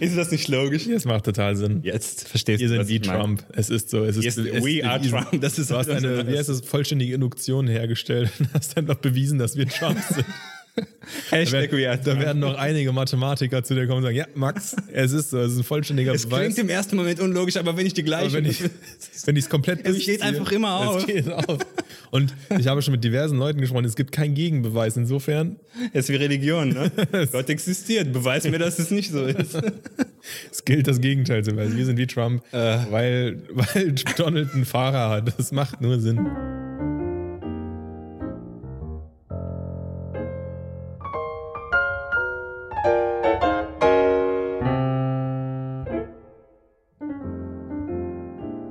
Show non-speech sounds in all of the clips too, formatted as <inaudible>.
Ist das nicht logisch? Es macht total Sinn. Jetzt verstehst Wir du, sind was wie ich meine. Trump. Es ist so. Es ist, Yes, es we are bewiesen. Trump. Das ist du hast <laughs> eine, wie heißt das, vollständige Induktion hergestellt <laughs> und hast einfach bewiesen, dass wir Trump sind. Da Hashtag are werden, da werden noch einige Mathematiker zu dir kommen und sagen, ja, Max, es ist so, es ist ein vollständiger Es Beweis. klingt im ersten Moment unlogisch, aber wenn ich die Aber gleiche... wenn ich <laughs> wenn ich es komplett Es geht einfach immer auf. Es geht auf. Und ich habe schon mit diversen Leuten gesprochen, es gibt keinen Gegenbeweis. Insofern, Es ist wie Religion, ne? <laughs> Gott existiert. Beweis mir, dass es nicht so ist. <laughs> es gilt das Gegenteil zu beweisen. Wir sind wie Trump, Äh. weil, weil Donald einen Fahrer hat. Das macht nur Sinn.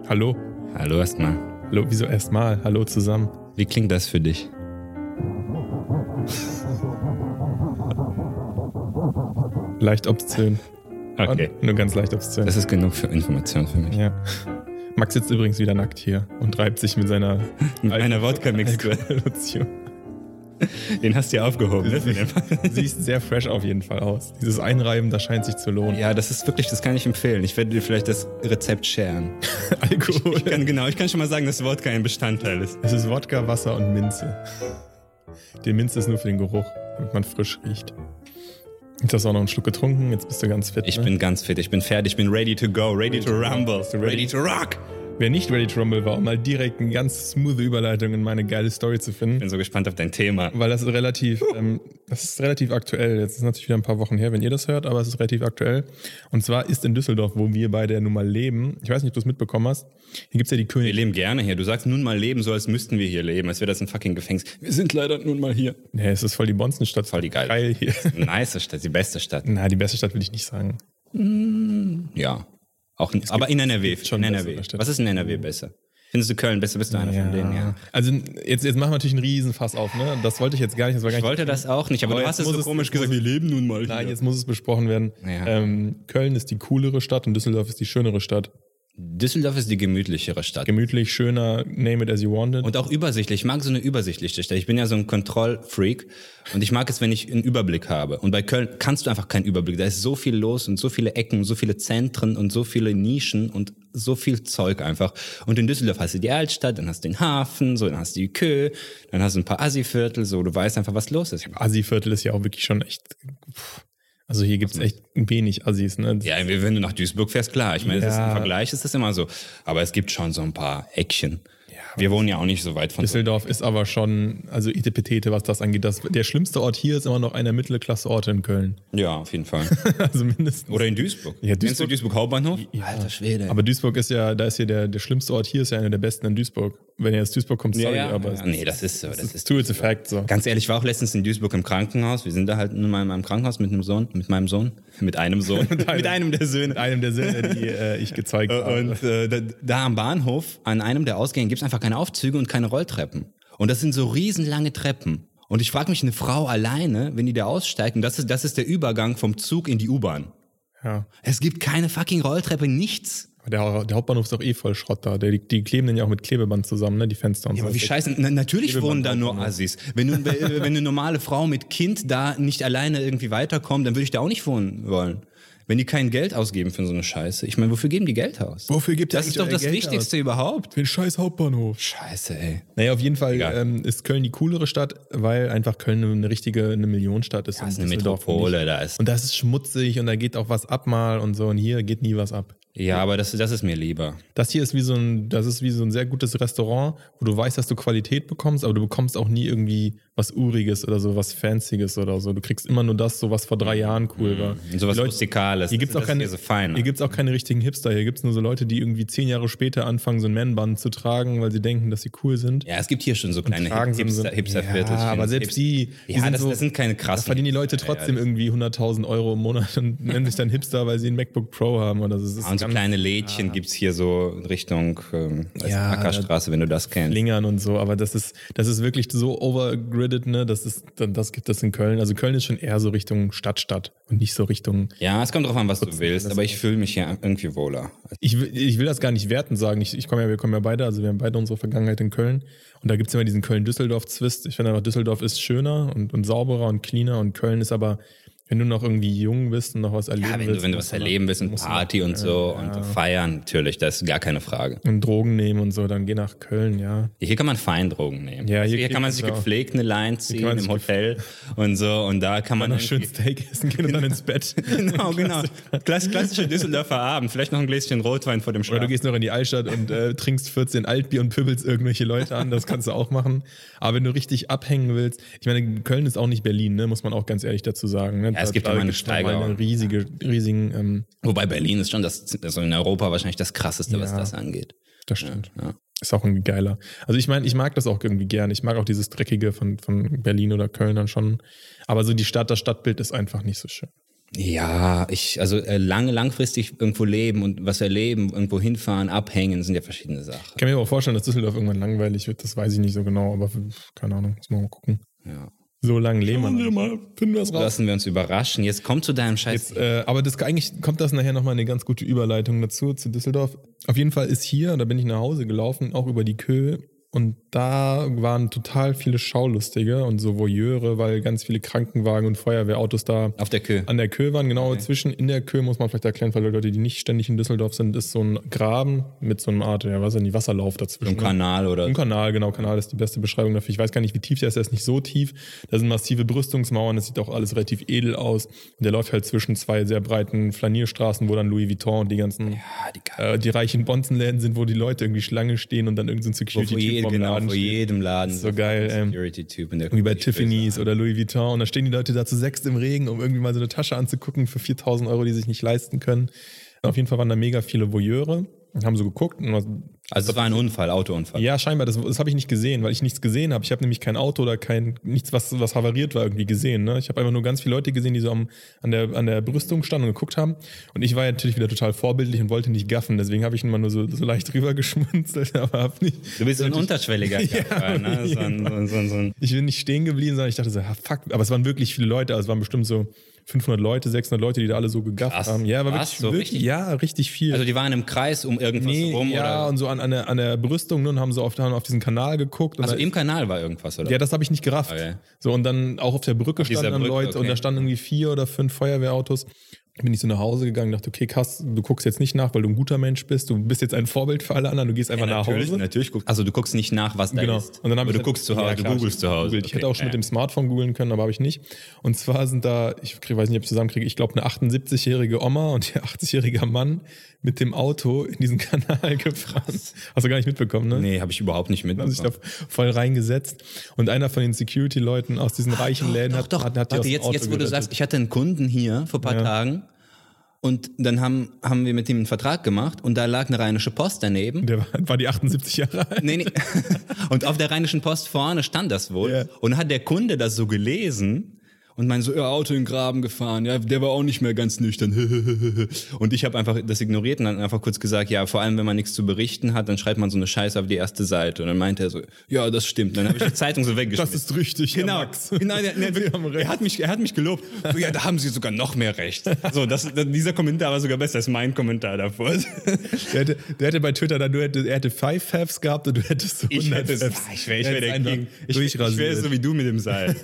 Hallo. Hallo erstmal. Hallo, wieso erstmal? Hallo zusammen. Wie klingt das für dich? Leicht obszön. Okay. Nur ganz leicht obszön. Das ist genug für Information für mich. Ja. Max sitzt übrigens wieder nackt hier und reibt sich mit seiner Mit meiner Wodka-Mixtur. <laughs> Den hast du ja aufgehoben, ne? <laughs> Siehst sehr fresh auf jeden Fall aus. Dieses Einreiben, das scheint sich zu lohnen. Ja, das ist wirklich, das kann ich empfehlen. Ich werde dir vielleicht das Rezept sharen. <laughs> Alkohol. Ich kann, genau, ich kann schon mal sagen, dass Wodka ein Bestandteil ist. Es ist Wodka, Wasser und Minze. Die Minze ist nur für den Geruch, damit man frisch riecht. Jetzt hast du auch noch einen Schluck getrunken, jetzt bist du ganz fit. Ich ne? bin ganz fit, ich bin fertig, ich bin ready to go, ready to rumble, ready? ready to rock. Wer nicht ready to rumble war, um mal direkt eine ganz smooth Überleitung in meine geile Story zu finden. Bin so gespannt auf dein Thema. Weil das ist relativ, ähm, das ist relativ aktuell. Jetzt ist natürlich wieder ein paar Wochen her, wenn ihr das hört, aber es ist relativ aktuell. Und zwar ist in Düsseldorf, wo wir beide ja nun mal leben, ich weiß nicht, ob du es mitbekommen hast, hier gibt's ja die Wir König. leben gerne hier. Du sagst nun mal leben, so als müssten wir hier leben, als wäre das ein fucking Gefängnis. Wir sind leider nun mal hier. Nee, es ist voll die Bonzenstadt. Voll die geile. Geil hier. Nice Stadt, die beste Stadt. Na, die beste Stadt will ich nicht sagen. Ja. Auch, aber in NRW. schon in NRW. Was ist in NRW besser? Findest du Köln besser? Bist du einer von denen? Ja. Also jetzt, jetzt machen wir natürlich einen Riesenfass auf, ne? Das wollte ich jetzt gar nicht. Das war gar Ich nicht wollte das auch nicht, aber, Aber du hast es so es- komisch gesagt. Wir leben nun mal Nein, hier. jetzt muss es besprochen werden. Ja. Ähm, Köln ist die coolere Stadt und Düsseldorf ist die schönere Stadt. Düsseldorf ist die gemütlichere Stadt. Gemütlich, schöner, name it as you want it. Und auch übersichtlich. Ich mag so eine übersichtliche Stadt. Ich bin ja so ein Kontrollfreak und ich mag es, wenn ich einen Überblick habe. Und bei Köln kannst du einfach keinen Überblick. Da ist so viel los und so viele Ecken, so viele Zentren und so viele Nischen und so viel Zeug einfach. Und in Düsseldorf hast du die Altstadt, dann hast du den Hafen, so, dann hast du die Kö, dann hast du ein paar Assi-Viertel, so, du weißt einfach, was los ist. Assi-Viertel ist ja auch wirklich schon echt. pff. Also hier gibt's echt wenig Assis, ne? Ja, wenn du nach Duisburg fährst, klar. Ich meine, Ja. im Vergleich ist das immer so. Aber es gibt schon so ein paar Eckchen. Wir wohnen ja auch nicht so weit von so Düsseldorf ist aber schon, also Itepetete, was das angeht. Das, der schlimmste Ort hier ist immer noch einer Mittelklasse-Orte in Köln. Ja, auf jeden Fall. <laughs> also mindestens. Oder in Duisburg. Ja, Kennst du Duisburg- Duisburg Hauptbahnhof? Alter Schwede. Aber Duisburg ist ja, da ist hier der, der schlimmste Ort hier, ist ja einer der besten in Duisburg. Wenn ihr aus Duisburg kommt, sorry, ja, ja, aber ja. es Nee, das ist so. Das ist true, it's a fact, so. Ganz ehrlich, ich war auch letztens in Duisburg im Krankenhaus. Wir sind da halt nun mal in meinem Krankenhaus mit einem Sohn, mit meinem Sohn, mit einem Sohn, <laughs> mit einem der Söhne. Mit einem der Söhne, die äh, ich gezeigt habe. Und äh, da, da am Bahnhof, an einem der Ausgänge, gibt's einfach keine Aufzüge und keine Rolltreppen. Und das sind so riesenlange Treppen. Und ich frage mich, eine Frau alleine, wenn die da aussteigt, und das ist, das ist der Übergang vom Zug in die U-Bahn. Ja. Es gibt keine fucking Rolltreppe, nichts. Der, der Hauptbahnhof ist doch eh voll Schrott da. Der, die, die kleben den ja auch mit Klebeband zusammen, ne? Die Fenster und Ja, so. aber wie scheiße. Na, natürlich Klebeband wohnen da nur noch. Assis. Wenn, du, wenn eine normale Frau mit Kind da nicht alleine irgendwie weiterkommt, dann würde ich da auch nicht wohnen wollen. Wenn die kein Geld ausgeben für so eine Scheiße. Ich meine, wofür geben die Geld aus? Wofür gibt Das ist doch das Geld Wichtigste überhaupt. Für den scheiß Hauptbahnhof. Scheiße, ey. Naja, auf jeden Fall ähm, ist Köln die coolere Stadt, weil einfach Köln eine richtige, eine Millionenstadt ist. Das ist und eine Metropole, da ist. Und das ist schmutzig und da geht auch was ab mal und so und hier geht nie was ab. Ja, aber das, das ist mir lieber. Das hier ist wie so ein, das ist wie so ein sehr gutes Restaurant, wo du weißt, dass du Qualität bekommst, aber du bekommst auch nie irgendwie was Uriges oder so was Fancyes oder so. Du kriegst immer nur das, so was vor drei Jahren cool war. Und sowas Die Leute- Rustikales. Hier gibt's auch keine, so fein. hier gibt's auch keine richtigen Hipster. Hier gibt's nur so Leute, die irgendwie zehn Jahre später anfangen, so ein Man-Band zu tragen, weil sie denken, dass sie cool sind. ja, es gibt hier schon so kleine Hipster, Hipsterviertel. Ja, aber selbst die, die ja, sind das, so, das sind keine da krassen. verdienen die Leute trotzdem ja, irgendwie 100.000 Euro im Monat und nennen sich dann Hipster, weil sie ein MacBook Pro haben oder so. Das ist Und so kleine Lädchen gibt's hier so Richtung ähm, Ja, Ackerstraße, wenn du das kennst. Lingern und so, aber das ist, das ist wirklich so overgridded, ne? Das ist, das gibt es in Köln. Also Köln ist schon eher so Richtung Stadt, Stadt und nicht so Richtung. Ja, es kommt drauf an, was du willst, aber ich fühle mich hier irgendwie wohler. Ich, will- ich will das gar nicht werten sagen. Ich, ich komme ja, wir kommen ja beide, also wir haben beide unsere Vergangenheit in Köln. Und da gibt's immer diesen Köln-Düsseldorf-Zwist. Ich finde einfach, Düsseldorf ist schöner und, und sauberer und cleaner und Köln ist aber Wenn du noch irgendwie jung bist und noch was erleben Ja, wenn willst. du, wenn du was erleben willst und Party und so ja, und feiern, natürlich, das ist gar keine Frage. Und Drogen nehmen und so, dann geh nach Köln, ja. Hier kann man Feindrogen nehmen. Ja, hier hier, kann man sich gepflegt eine Line ziehen im Hotel und so und da kann man Dann noch schön Steak essen gehen und dann ins Bett. <laughs> Genau, genau. Klass, klassischer Düsseldorfer Abend. Vielleicht noch ein Gläschen Rotwein vor dem Oder Schlaf. du gehst noch in die Altstadt und äh, trinkst 14 Altbier und pübbelst irgendwelche Leute an. Das kannst du auch machen. Aber wenn du richtig abhängen willst, ich meine, Köln ist auch nicht Berlin, ne? muss man auch ganz ehrlich dazu sagen. Ne? Ja, es gibt immer eine Steigerung. Eine riesige, riesigen, ähm, Wobei Berlin ist schon das, also in Europa wahrscheinlich das krasseste, was Ja. das angeht. das stimmt. Ja. Ist auch irgendwie geiler. Also ich meine, ich mag das auch irgendwie gern. Ich mag auch dieses Dreckige von, von Berlin oder Köln dann schon. Aber so die Stadt, das Stadtbild ist einfach nicht so schön. Ja, ich, also äh, lange, langfristig irgendwo leben und was erleben, irgendwo hinfahren, abhängen, sind ja verschiedene Sachen. Ich kann mir aber vorstellen, dass Düsseldorf irgendwann langweilig wird. Das weiß ich nicht so genau, aber keine Ahnung, muss man mal gucken. Ja. So lange leben wir mal, finden wir es raus. Lassen wir uns überraschen. Jetzt kommt zu deinem Scheiß. Jetzt, äh, aber das eigentlich kommt das nachher nochmal eine ganz gute Überleitung dazu, zu Düsseldorf. Auf jeden Fall ist hier, da bin ich nach Hause gelaufen, auch über die Kö. Und da waren total viele Schaulustige und so Voyeure, weil ganz viele Krankenwagen und Feuerwehrautos da auf der Kö. an der Kö waren. Genau zwischen in der Kö muss man vielleicht erklären, für Leute, die nicht ständig in Düsseldorf sind, ist so ein Graben mit so einer Art, ja, was ist denn die Wasserlauf dazwischen. Im ne? Kanal oder. Ein Kanal, genau, Kanal ist die beste Beschreibung dafür. Ich weiß gar nicht, wie tief der ist, der ist nicht so tief. Da sind massive Brüstungsmauern, das sieht auch alles relativ edel aus. Und der läuft halt zwischen zwei sehr breiten Flanierstraßen, wo dann Louis Vuitton und die ganzen, Ja, die äh, die reichen Bonzenläden sind, wo die Leute irgendwie Schlange stehen und dann irgendein vor, Security-Typ vorm genau, Laden vor steht. jedem Laden. so geil, ähm, Security-Typ in der Wie bei. Tiffany's oder Louis Vuitton. Und da stehen die Leute da zu sechst im Regen, um irgendwie mal so eine Tasche anzugucken für 4000 Euro, die sie sich nicht leisten können. Auf jeden Fall waren da mega viele Voyeure und haben so geguckt. Und Also es war ein Unfall, Autounfall. ja, scheinbar, das, das habe ich nicht gesehen, weil ich nichts gesehen habe. Ich habe nämlich kein Auto oder kein nichts, was, was havariert war, irgendwie gesehen. Ne? Ich habe einfach nur ganz viele Leute gesehen, die so am, an, der, an der Brüstung standen und geguckt haben. Und ich war ja natürlich wieder total vorbildlich und wollte nicht gaffen. Deswegen habe ich immer nur so, so leicht <laughs> drüber geschmunzelt, aber habe nicht. Du bist so ein unterschwelliger <laughs> Gaffer, ne? so ein, so ein, so ein, Ich bin nicht stehen geblieben, sondern ich dachte so, ja, fuck. Aber es waren wirklich viele Leute. Also es waren bestimmt so 500 Leute, 600 Leute, die da alle so gegafft Krass. haben. Ja, Was? wirklich, So wirklich richtig? ja, richtig viel. Also die waren im Kreis um irgendwas nee, rum ja, oder? und so an, an, der, an der Brüstung ne, und haben so auf, haben auf diesen Kanal geguckt. Und Also im Kanal war irgendwas, oder? Ja, das habe ich nicht gerafft. Okay. So, und dann auch auf der Brücke dieser standen dann Brücke, Leute und okay. da standen irgendwie vier oder fünf Feuerwehrautos. Bin ich so nach Hause gegangen, dachte, okay, krass, du guckst jetzt nicht nach, weil du ein guter Mensch bist. Du bist jetzt ein Vorbild für alle anderen, du gehst einfach nach natürlich, Hause. natürlich guckst. Also du guckst nicht nach, was da Genau. ist. Und dann Aber du guckst zu Hause, Ja, du klar, googelst ich zu Hause. gegoogelt. Ich hätte Okay, auch schon ja. mit dem Smartphone googeln können, aber habe ich nicht. Und zwar sind da, ich weiß nicht, ob ich zusammenkriege, ich glaube eine 78-jährige Oma und ihr 80-jähriger Mann mit dem Auto in diesen <laughs> Kanal gefahren. Hast du gar nicht mitbekommen, ne? Nee, habe ich überhaupt nicht haben sich da mitbekommen. voll reingesetzt. Und einer von den Security-Leuten aus diesen reichen Läden hat, hat, hat die aus Warte, jetzt, jetzt wo du sagst, ich hatte einen Kunden hier vor ein paar Ja. Tagen und dann haben, haben wir mit ihm einen Vertrag gemacht und da lag eine rheinische Post daneben. Der war, war die 78 Jahre alt. Nee, nee. <laughs> Und auf der Rheinischen Post vorne stand das wohl. Ja. Und hat der Kunde das so gelesen und meinte so, ja, Auto in den Graben gefahren. Ja, der war auch nicht mehr ganz nüchtern. <laughs> Und ich habe einfach das ignoriert und dann einfach kurz gesagt, ja, vor allem wenn man nichts zu berichten hat, dann schreibt man so eine Scheiße auf die erste Seite. Und dann meinte er so, ja, das stimmt. Dann habe ich die <laughs> Zeitung so weggeschmissen. Das ist richtig, Genau, Max. genau der, der, recht. er, hat mich, er hat mich gelobt. So, ja, da haben Sie sogar noch mehr recht. So, das, dieser Kommentar war sogar besser als mein Kommentar davor. <laughs> Der hätte, der hätte bei Twitter dann, du hätte, er hätte five Favs gehabt und du hättest so 100 Ich hätte, Favs. ich wäre ich wär der King. Ich, ich wäre so wie du mit dem Seil.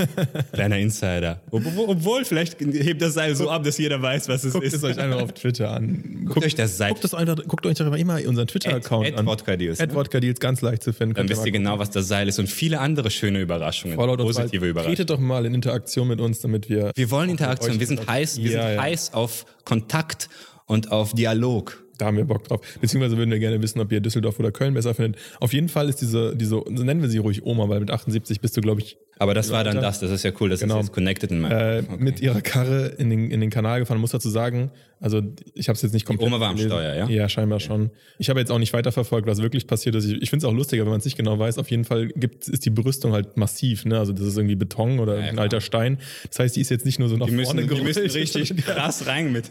Kleiner Insider. Obwohl, obwohl, vielleicht hebt das Seil so ab, dass jeder weiß, was es Guckt ist. es euch einfach auf Twitter an. Guckt euch das Seil. Guckt, das einfach, guckt euch doch immer unseren Twitter-Account an. Wodka-Deals, ne? At Wodka-Deals, ganz leicht zu finden. Dann wisst ihr genau, was das Seil ist und viele andere schöne Überraschungen. Fallout und positive. Überraschungen. Tretet doch mal in Interaktion mit uns, damit wir. Wir wollen Interaktion. Wir sind heiß, wir Ja, sind ja. heiß auf Kontakt und auf Dialog. Da haben wir Bock drauf. Beziehungsweise würden wir gerne wissen, ob ihr Düsseldorf oder Köln besser findet. Auf jeden Fall ist diese, diese, so nennen wir sie ruhig Oma, weil mit 78 bist du, glaube ich, Aber das war dann das, das ist ja cool, das Genau. ist jetzt connected in meinem äh. Okay. mit ihrer Karre in den, in den Kanal gefahren. Muss dazu sagen, also ich habe es jetzt nicht komplett. Oma war am gelesen. Steuer, ja? Ja, scheinbar schon. Ich habe jetzt auch nicht weiterverfolgt, was wirklich passiert ist. Ich, ich finde es auch lustiger, wenn man es nicht genau weiß. Auf jeden Fall gibt, ist die Brüstung halt massiv. Ne? Also das ist irgendwie Beton oder ein klar. alter Stein. Das heißt, die ist jetzt nicht nur so nach Die müssen, vorne die müssen gerollt, richtig <laughs> krass rein mit.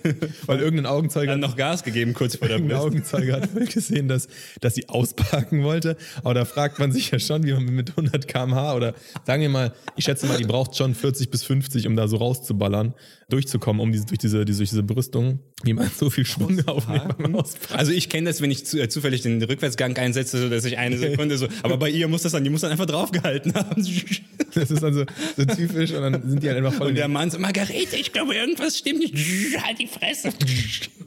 Weil irgendein Augenzeuge Dann noch Gas gegeben kurz Irgendein Brust. Augenzeuge hat wohl gesehen, dass, dass sie ausparken wollte. Aber da fragt man sich ja schon, wie man mit 100 km/h oder sagen wir mal ich schätze mal, die braucht schon 40 bis 50, um da so rauszuballern, durchzukommen, um diese, durch diese, diese, durch diese Brüstung, wie man so viel Schwung aufnimmt beim. Also ich kenne das, wenn ich zu, äh, zufällig den Rückwärtsgang einsetze, so dass ich eine Sekunde so, aber bei ihr muss das dann, die muss dann einfach draufgehalten haben. <laughs> Das ist dann so, so typisch und dann sind die halt einfach voll Und der Mann so, Margarete, ich glaube, irgendwas stimmt nicht. Halt die Fresse. <laughs>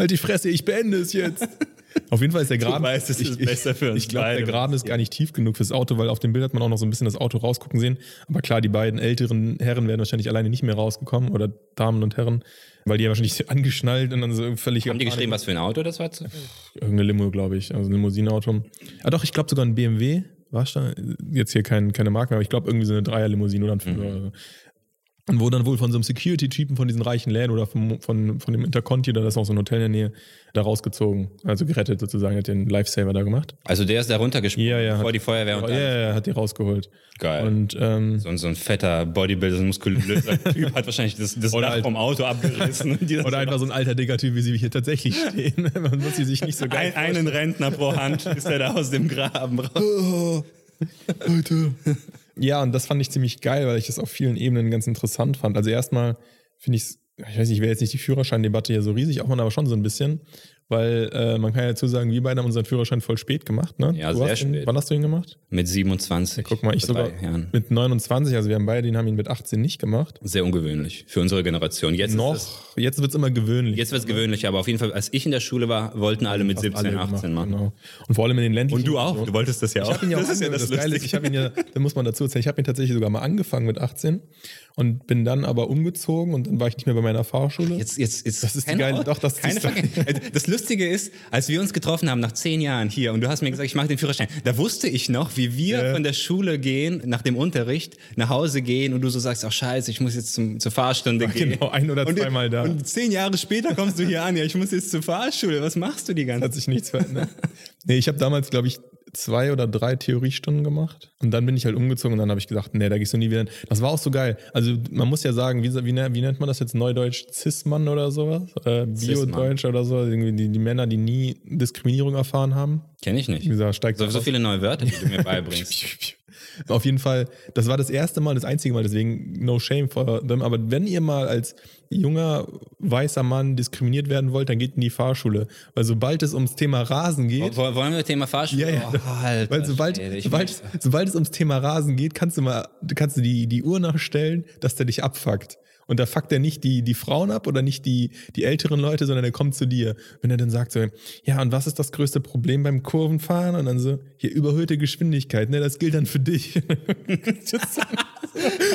Halt die Fresse, ich beende es jetzt. <laughs> Auf jeden Fall ist der Graben. weißt, ist besser für uns Ich glaube, der. Graben ist gar nicht tief genug fürs Auto, weil auf dem Bild hat man auch noch so ein bisschen das Auto rausgucken sehen. Aber klar, die beiden älteren Herren wären wahrscheinlich alleine nicht mehr rausgekommen oder Damen und Herren, weil die ja wahrscheinlich <laughs> angeschnallt und dann so völlig. Haben die geschrieben, was für ein Auto das war? Irgendeine Limo, glaube ich. Also ein Limousinenauto. Ah, doch, ich glaube sogar ein BMW. War da? Jetzt hier kein, keine Marke mehr, aber ich glaube irgendwie so eine Dreierlimousine oder ein Fünfer. Und wo dann wohl von so einem Security-Typen von diesen reichen Läden oder vom, von, von dem Interconti, da ist auch so ein Hotel in der Nähe, da rausgezogen. Also gerettet sozusagen, hat den Lifesaver da gemacht. Also der ist da runtergesprungen, Ja, ja, bevor hat- die Feuerwehr und Ja, ja, ja, hat die rausgeholt. Geil. Und ähm, so, ein, so ein fetter Bodybuilder, so ein muskulöser Typ <laughs> hat wahrscheinlich das, das Dach halt- vom Auto abgerissen. <laughs> Oder einfach so ein alter Digger-Typ, wie sie hier tatsächlich stehen. <laughs> Man muss sie sich nicht so geil ein, einen Rentner pro Hand ist er da aus dem Graben raus. Leute. Ja, und das fand ich ziemlich geil, weil ich das auf vielen Ebenen ganz interessant fand. Also erstmal finde ich es, ich weiß nicht, ich will jetzt nicht die Führerscheindebatte hier so riesig aufmachen, aber schon so ein bisschen, weil äh, man kann ja dazu sagen, wir beide haben unseren Führerschein voll spät gemacht, ne? Ja, du sehr hast ihn, spät. Wann hast du ihn gemacht? Mit 27. Guck mal, ich sogar Jahren. mit 29, also wir haben beide, den haben ihn mit 18 nicht gemacht. Sehr ungewöhnlich für unsere Generation. Jetzt Noch, das, jetzt wird's immer gewöhnlich. jetzt wird es gewöhnlich, aber auf jeden Fall, als ich in der Schule war, wollten alle mit Fast 17, alle 18 gemacht, machen. Genau. Und vor allem in den ländlichen Und du auch. Du wolltest das ja Ich auch. habe ihn ja auch das ist ja das, das Geile ist, ich habe ihn ja, da muss man dazu erzählen, ich habe ihn tatsächlich sogar mal angefangen mit 18 und bin dann aber umgezogen und dann war ich nicht mehr bei meiner Fahrschule. Jetzt, jetzt, jetzt, Das ist die keine geile- doch, das ist keine die Frage. <laughs> Das Lustige ist, als wir uns getroffen haben nach zehn Jahren hier und du hast mir gesagt, ich mache den Führerschein, da wusste ich noch, wie wir Ja. von der Schule gehen, nach dem Unterricht, nach Hause gehen und du so sagst, ach scheiße, ich muss jetzt zum, zur Fahrstunde gehen. genau, ein oder zweimal da. Und zehn Jahre später kommst du hier an, ja, ich muss jetzt zur Fahrschule. Was machst du die ganze hat sich nichts verändert. <laughs> nee, ich habe damals, glaube ich, zwei oder drei Theoriestunden gemacht und dann bin ich halt umgezogen und dann habe ich gesagt, nee, da gehst du nie wieder hin. Das war auch so geil. Also man muss ja sagen, wie, wie, wie nennt man das jetzt Neudeutsch? Cis-Mann oder sowas? Äh, Bio-Deutsch oder so? Irgendwie die, die Männer, die nie Diskriminierung erfahren haben. Kenn ich nicht. Wie gesagt, steigt So, so viele neue Wörter, die du mir beibringst. <laughs> Auf jeden Fall, das war das erste Mal, das einzige Mal, deswegen no shame for them. Aber wenn ihr mal als junger weißer Mann diskriminiert werden wollt, dann geht in die Fahrschule. Weil sobald es ums Thema Rasen geht, Wo- Wollen wir Thema Fahrschule? Ja, ja. Oh, Alter, weil sobald, sobald, sobald es ums Thema Rasen geht, kannst du mal, kannst du die, die Uhr nachstellen, dass der dich abfuckt. Und da fuckt er nicht die, die Frauen ab oder nicht die, die älteren Leute, sondern er kommt zu dir. Wenn er dann sagt so, ja, und was ist das größte Problem beim Kurvenfahren? Und dann so, hier überhöhte Geschwindigkeit, ne, das gilt dann für dich. <laughs>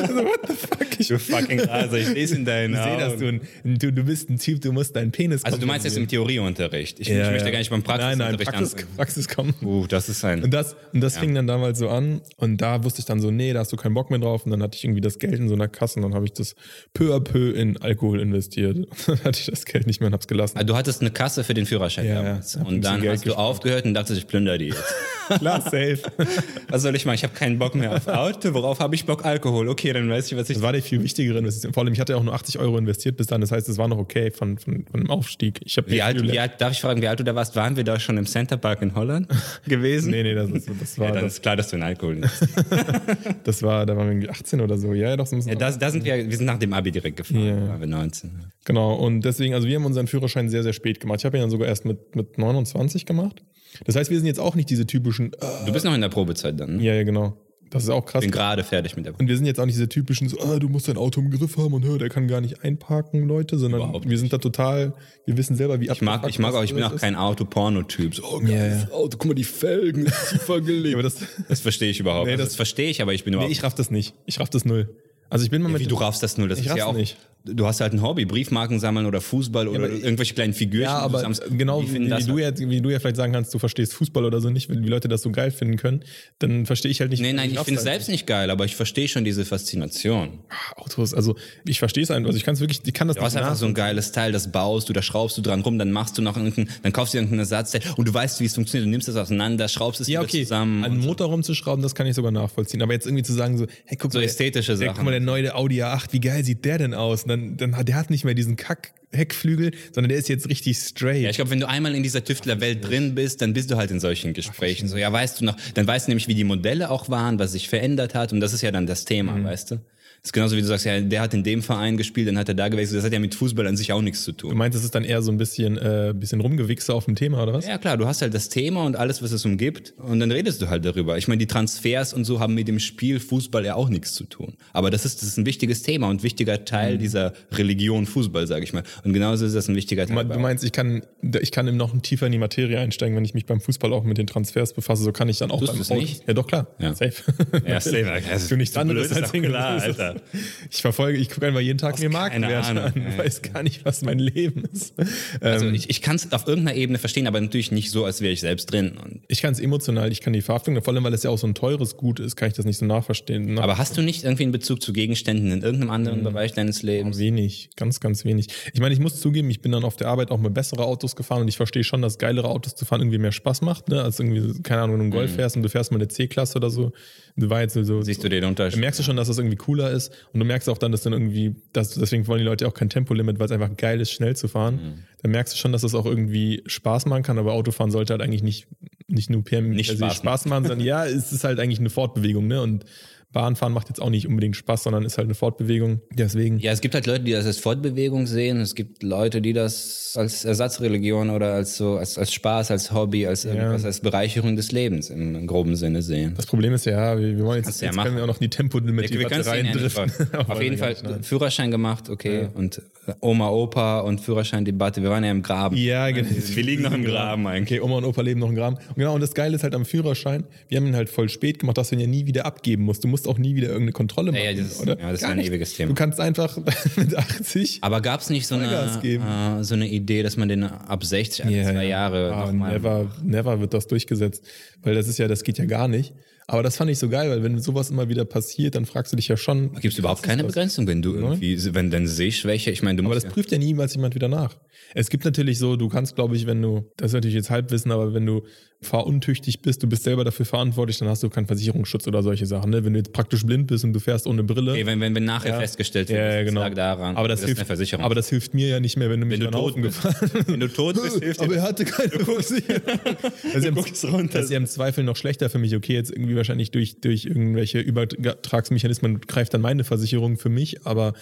also, what the fuck? Ich, Du fucking <laughs> Raser, ich lese in deinen ich sehe, dass du, ein, du, du bist ein Typ, du musst deinen Penis Also du meinst jetzt im Theorieunterricht. Ich, ich möchte gar nicht beim Nein, nein, Praxisunterricht Praxis, anfangen. Praxis kommen. Uh, das ist ein... Und das, und das fing dann damals so an und da wusste ich dann so, nee, da hast du keinen Bock mehr drauf und dann hatte ich irgendwie das Geld in so einer Kasse und dann habe ich das peu à peu in Alkohol investiert. <laughs> dann hatte ich das Geld nicht mehr und hab's gelassen. Ah, Du hattest eine Kasse für den Führerschein Ja, damals. Und dann Geld hast du gespart. aufgehört und dachtest, ich plündere die jetzt. <laughs> Klar, safe. <laughs> Was soll ich machen? Ich habe keinen Bock mehr auf Auto. Worauf habe ich Bock? Alkohol. Okay, dann weiß ich, was ich... Das war die viel wichtigere Investition. Vor allem, ich hatte ja auch nur 80 Euro investiert bis dann. Das heißt, es war noch okay von, von, von dem Aufstieg. Ich Wie alt, wie alt, darf ich fragen, wie alt du da warst? Waren wir da schon im Center Park in Holland gewesen? Nee, nee, das, ist, das war, Ja, dann das, ist klar, dass du in Alkohol nimmst. das war, da waren wir irgendwie 18 oder so. Ja, ja, doch, so Ja, da, da sind wir, wir sind nach dem Abi direkt gefahren. Da waren wir 19. Genau, und deswegen, also wir haben unseren Führerschein sehr, sehr spät gemacht. Ich habe ihn dann sogar erst mit, mit 29 gemacht. Das heißt, wir sind jetzt auch nicht diese typischen, äh, Du bist noch in der Probezeit dann. ne? ja, ja, genau. Das ist auch krass. Bin gerade fertig mit der Und wir sind jetzt auch nicht diese typischen, so, ah, du musst dein Auto im Griff haben und hör, der kann gar nicht einparken, Leute, sondern wir sind da total, wir wissen selber, wie Ich mag, ich mag auch, ich bin auch kein Auto-Porno-Typ. So, oh, geiles Auto, guck mal, die Felgen, tiefer gelegt. <laughs> aber das, Das verstehe ich überhaupt. Nee, das- das verstehe ich, aber ich bin nee, überhaupt ich raff das nicht. Ich raff das null. Also ich bin mal mit Wie du raffst das nur, das Ich ist ja auch. nicht. Du hast halt ein Hobby, Briefmarken sammeln oder Fußball oder aber- irgendwelche kleinen Figürchen. Ja, aber genau wie, wie, das du ja, wie du ja vielleicht sagen kannst, du verstehst Fußball oder so nicht, wenn die Leute das so geil finden können, dann verstehe ich halt nicht. Nee, nein, ich finde es halt selbst nicht geil, aber ich verstehe schon diese Faszination. nicht. Autos, also ich verstehe es einfach, also ich kann es wirklich, ich kann das Du hast einfach so ein geiles Teil, das baust du, da schraubst du dran rum, dann machst du noch irgendeinen, dann kaufst du irgendeinen Ersatzteil und du weißt, wie es funktioniert, du nimmst das auseinander, schraubst es ja, wieder okay, zusammen. so. Motor rumzuschrauben, das kann ich sogar nachvollziehen. Aber jetzt irgendwie zu sagen so, hey, guck So mal, ästhetische der, Sachen. guck mal, der neue Audi A8, wie geil sieht der denn aus? Und dann, dann hat der hat nicht mehr diesen Kack Heckflügel, sondern der ist jetzt richtig straight. Ja, ich glaube, wenn du einmal in dieser Tüftlerwelt drin bist, dann bist du halt in solchen Gesprächen. So, ja, weißt du noch, dann weißt du nämlich, wie die Modelle auch waren, was sich verändert hat und das ist ja dann das Thema, Mhm. weißt du? Das ist genauso wie du sagst, ja, der hat in dem Verein gespielt, dann hat er da gewechselt. Das hat ja mit Fußball an sich auch nichts zu du tun. meinst, es ist dann eher so ein bisschen, äh, bisschen rumgewichse auf dem Thema, oder was? Ja klar, du hast halt das Thema und alles, was es umgibt und dann redest du halt darüber. Ich meine, die Transfers und so haben mit dem Spiel Fußball ja auch nichts zu tun. Aber das ist, das ist ein wichtiges Thema und wichtiger Teil dieser Religion Fußball, sage ich mal. Und genauso ist das ein wichtiger Teil. Du meinst, ich kann, ich kann eben noch tiefer in die Materie einsteigen, wenn ich mich beim Fußball auch mit den Transfers befasse, so kann ich dann auch Tust beim du Auto- nicht? Ja, doch, klar. Ja. Safe. Ja, safe. Also, <laughs> Du nichts so anderes blöd ist klar, Das ist- Alter. <laughs> Ich verfolge, ich gucke einfach jeden Tag mir keine Markenwerte an, Ja. weiß gar nicht, was mein Leben ist. Also Ähm, ich, ich kann es auf irgendeiner Ebene verstehen, aber natürlich nicht so, als wäre ich selbst drin. Und, ich kann es emotional, ich kann die Verhaftung, vor allem, weil es ja auch so ein teures Gut ist, kann ich das nicht so nachverstehen. Na, aber hast du nicht irgendwie einen Bezug zu Gegenständen in irgendeinem anderen Bereich deines Lebens? Wenig, ganz, ganz wenig. Ich meine, ich muss zugeben, ich bin dann auf der Arbeit auch mal bessere Autos gefahren und ich verstehe schon, dass geilere Autos zu fahren irgendwie mehr Spaß macht, ne? als irgendwie, keine Ahnung, wenn du einen Golf fährst und du fährst mal eine C-Klasse oder so. Du war jetzt so, Siehst du den Unterschied? merkst du schon, dass das irgendwie cooler ist und du merkst auch dann, dass dann irgendwie, dass, deswegen wollen die Leute auch kein Tempolimit, weil es einfach geil ist, schnell zu fahren. Mhm. Dann merkst du schon, dass das auch irgendwie Spaß machen kann, aber Autofahren sollte halt eigentlich nicht, nicht nur per Nicht se Spaß Spaß machen, sondern ja, <laughs> es ist halt eigentlich eine Fortbewegung, ne? Und Bahnfahren macht jetzt auch nicht unbedingt Spaß, sondern ist halt eine Fortbewegung. Deswegen. Ja, es gibt halt Leute, die das als Fortbewegung sehen. Es gibt Leute, die das als Ersatzreligion oder als so als, als Spaß, als Hobby, als irgendwas, als Bereicherung des Lebens im, groben Sinne sehen. Das Problem ist ja, wir, wir wollen jetzt, ja jetzt machen. können wir auch noch die Tempolimit Wir können es denen <laughs> ja nicht reindriften. folgen. Auf jeden Fall Führerschein gemacht, okay. Und Oma, Opa und Führerscheindebatte. Wir waren ja im Graben. Ja, genau. Wir liegen noch im Graben eigentlich. Okay, Oma und Opa leben noch im Graben. Und genau, und das Geile ist halt am Führerschein, wir haben ihn halt voll spät gemacht, dass du ihn ja nie wieder abgeben musst. Du musst auch nie wieder irgendeine Kontrolle machen. Ja, ja, das oder? ja, das ist ein ewiges Thema. Du kannst einfach <laughs> mit 80 Aber gab es nicht so eine, äh, so eine Idee, dass man den ab 60, also Ja, zwei ja. Jahre Ah, never, never wird das durchgesetzt. Weil das ist ja, das geht ja gar nicht. Aber das fand ich so geil, weil wenn sowas immer wieder passiert, dann fragst du dich ja schon. Gibt es überhaupt keine Begrenzung, wenn du irgendwie, wenn deine Sehschwäche, ich meine, du Aber das prüft ja niemals jemand wieder nach. Es gibt natürlich so, du kannst, glaube ich, wenn du, das ist natürlich jetzt Halbwissen, aber wenn du fahruntüchtig bist, du bist selber dafür verantwortlich, dann hast du keinen Versicherungsschutz oder solche Sachen. Ne? Wenn du jetzt praktisch blind bist und du fährst ohne Brille. okay, wenn, wenn, wenn nachher Ja. festgestellt wird, Ja, ja, das genau. lag daran, aber das, ist hilft, eine Versicherung. aber das hilft mir ja nicht mehr, wenn du mich wenn du tot gefahren wenn du tot bist, hilft dir aber er hatte keine Versicherung. Das ist, ja das ist ja im Zweifel noch schlechter für mich. Okay, jetzt irgendwie wahrscheinlich durch, durch irgendwelche Übertragsmechanismen greift dann meine Versicherung für mich, aber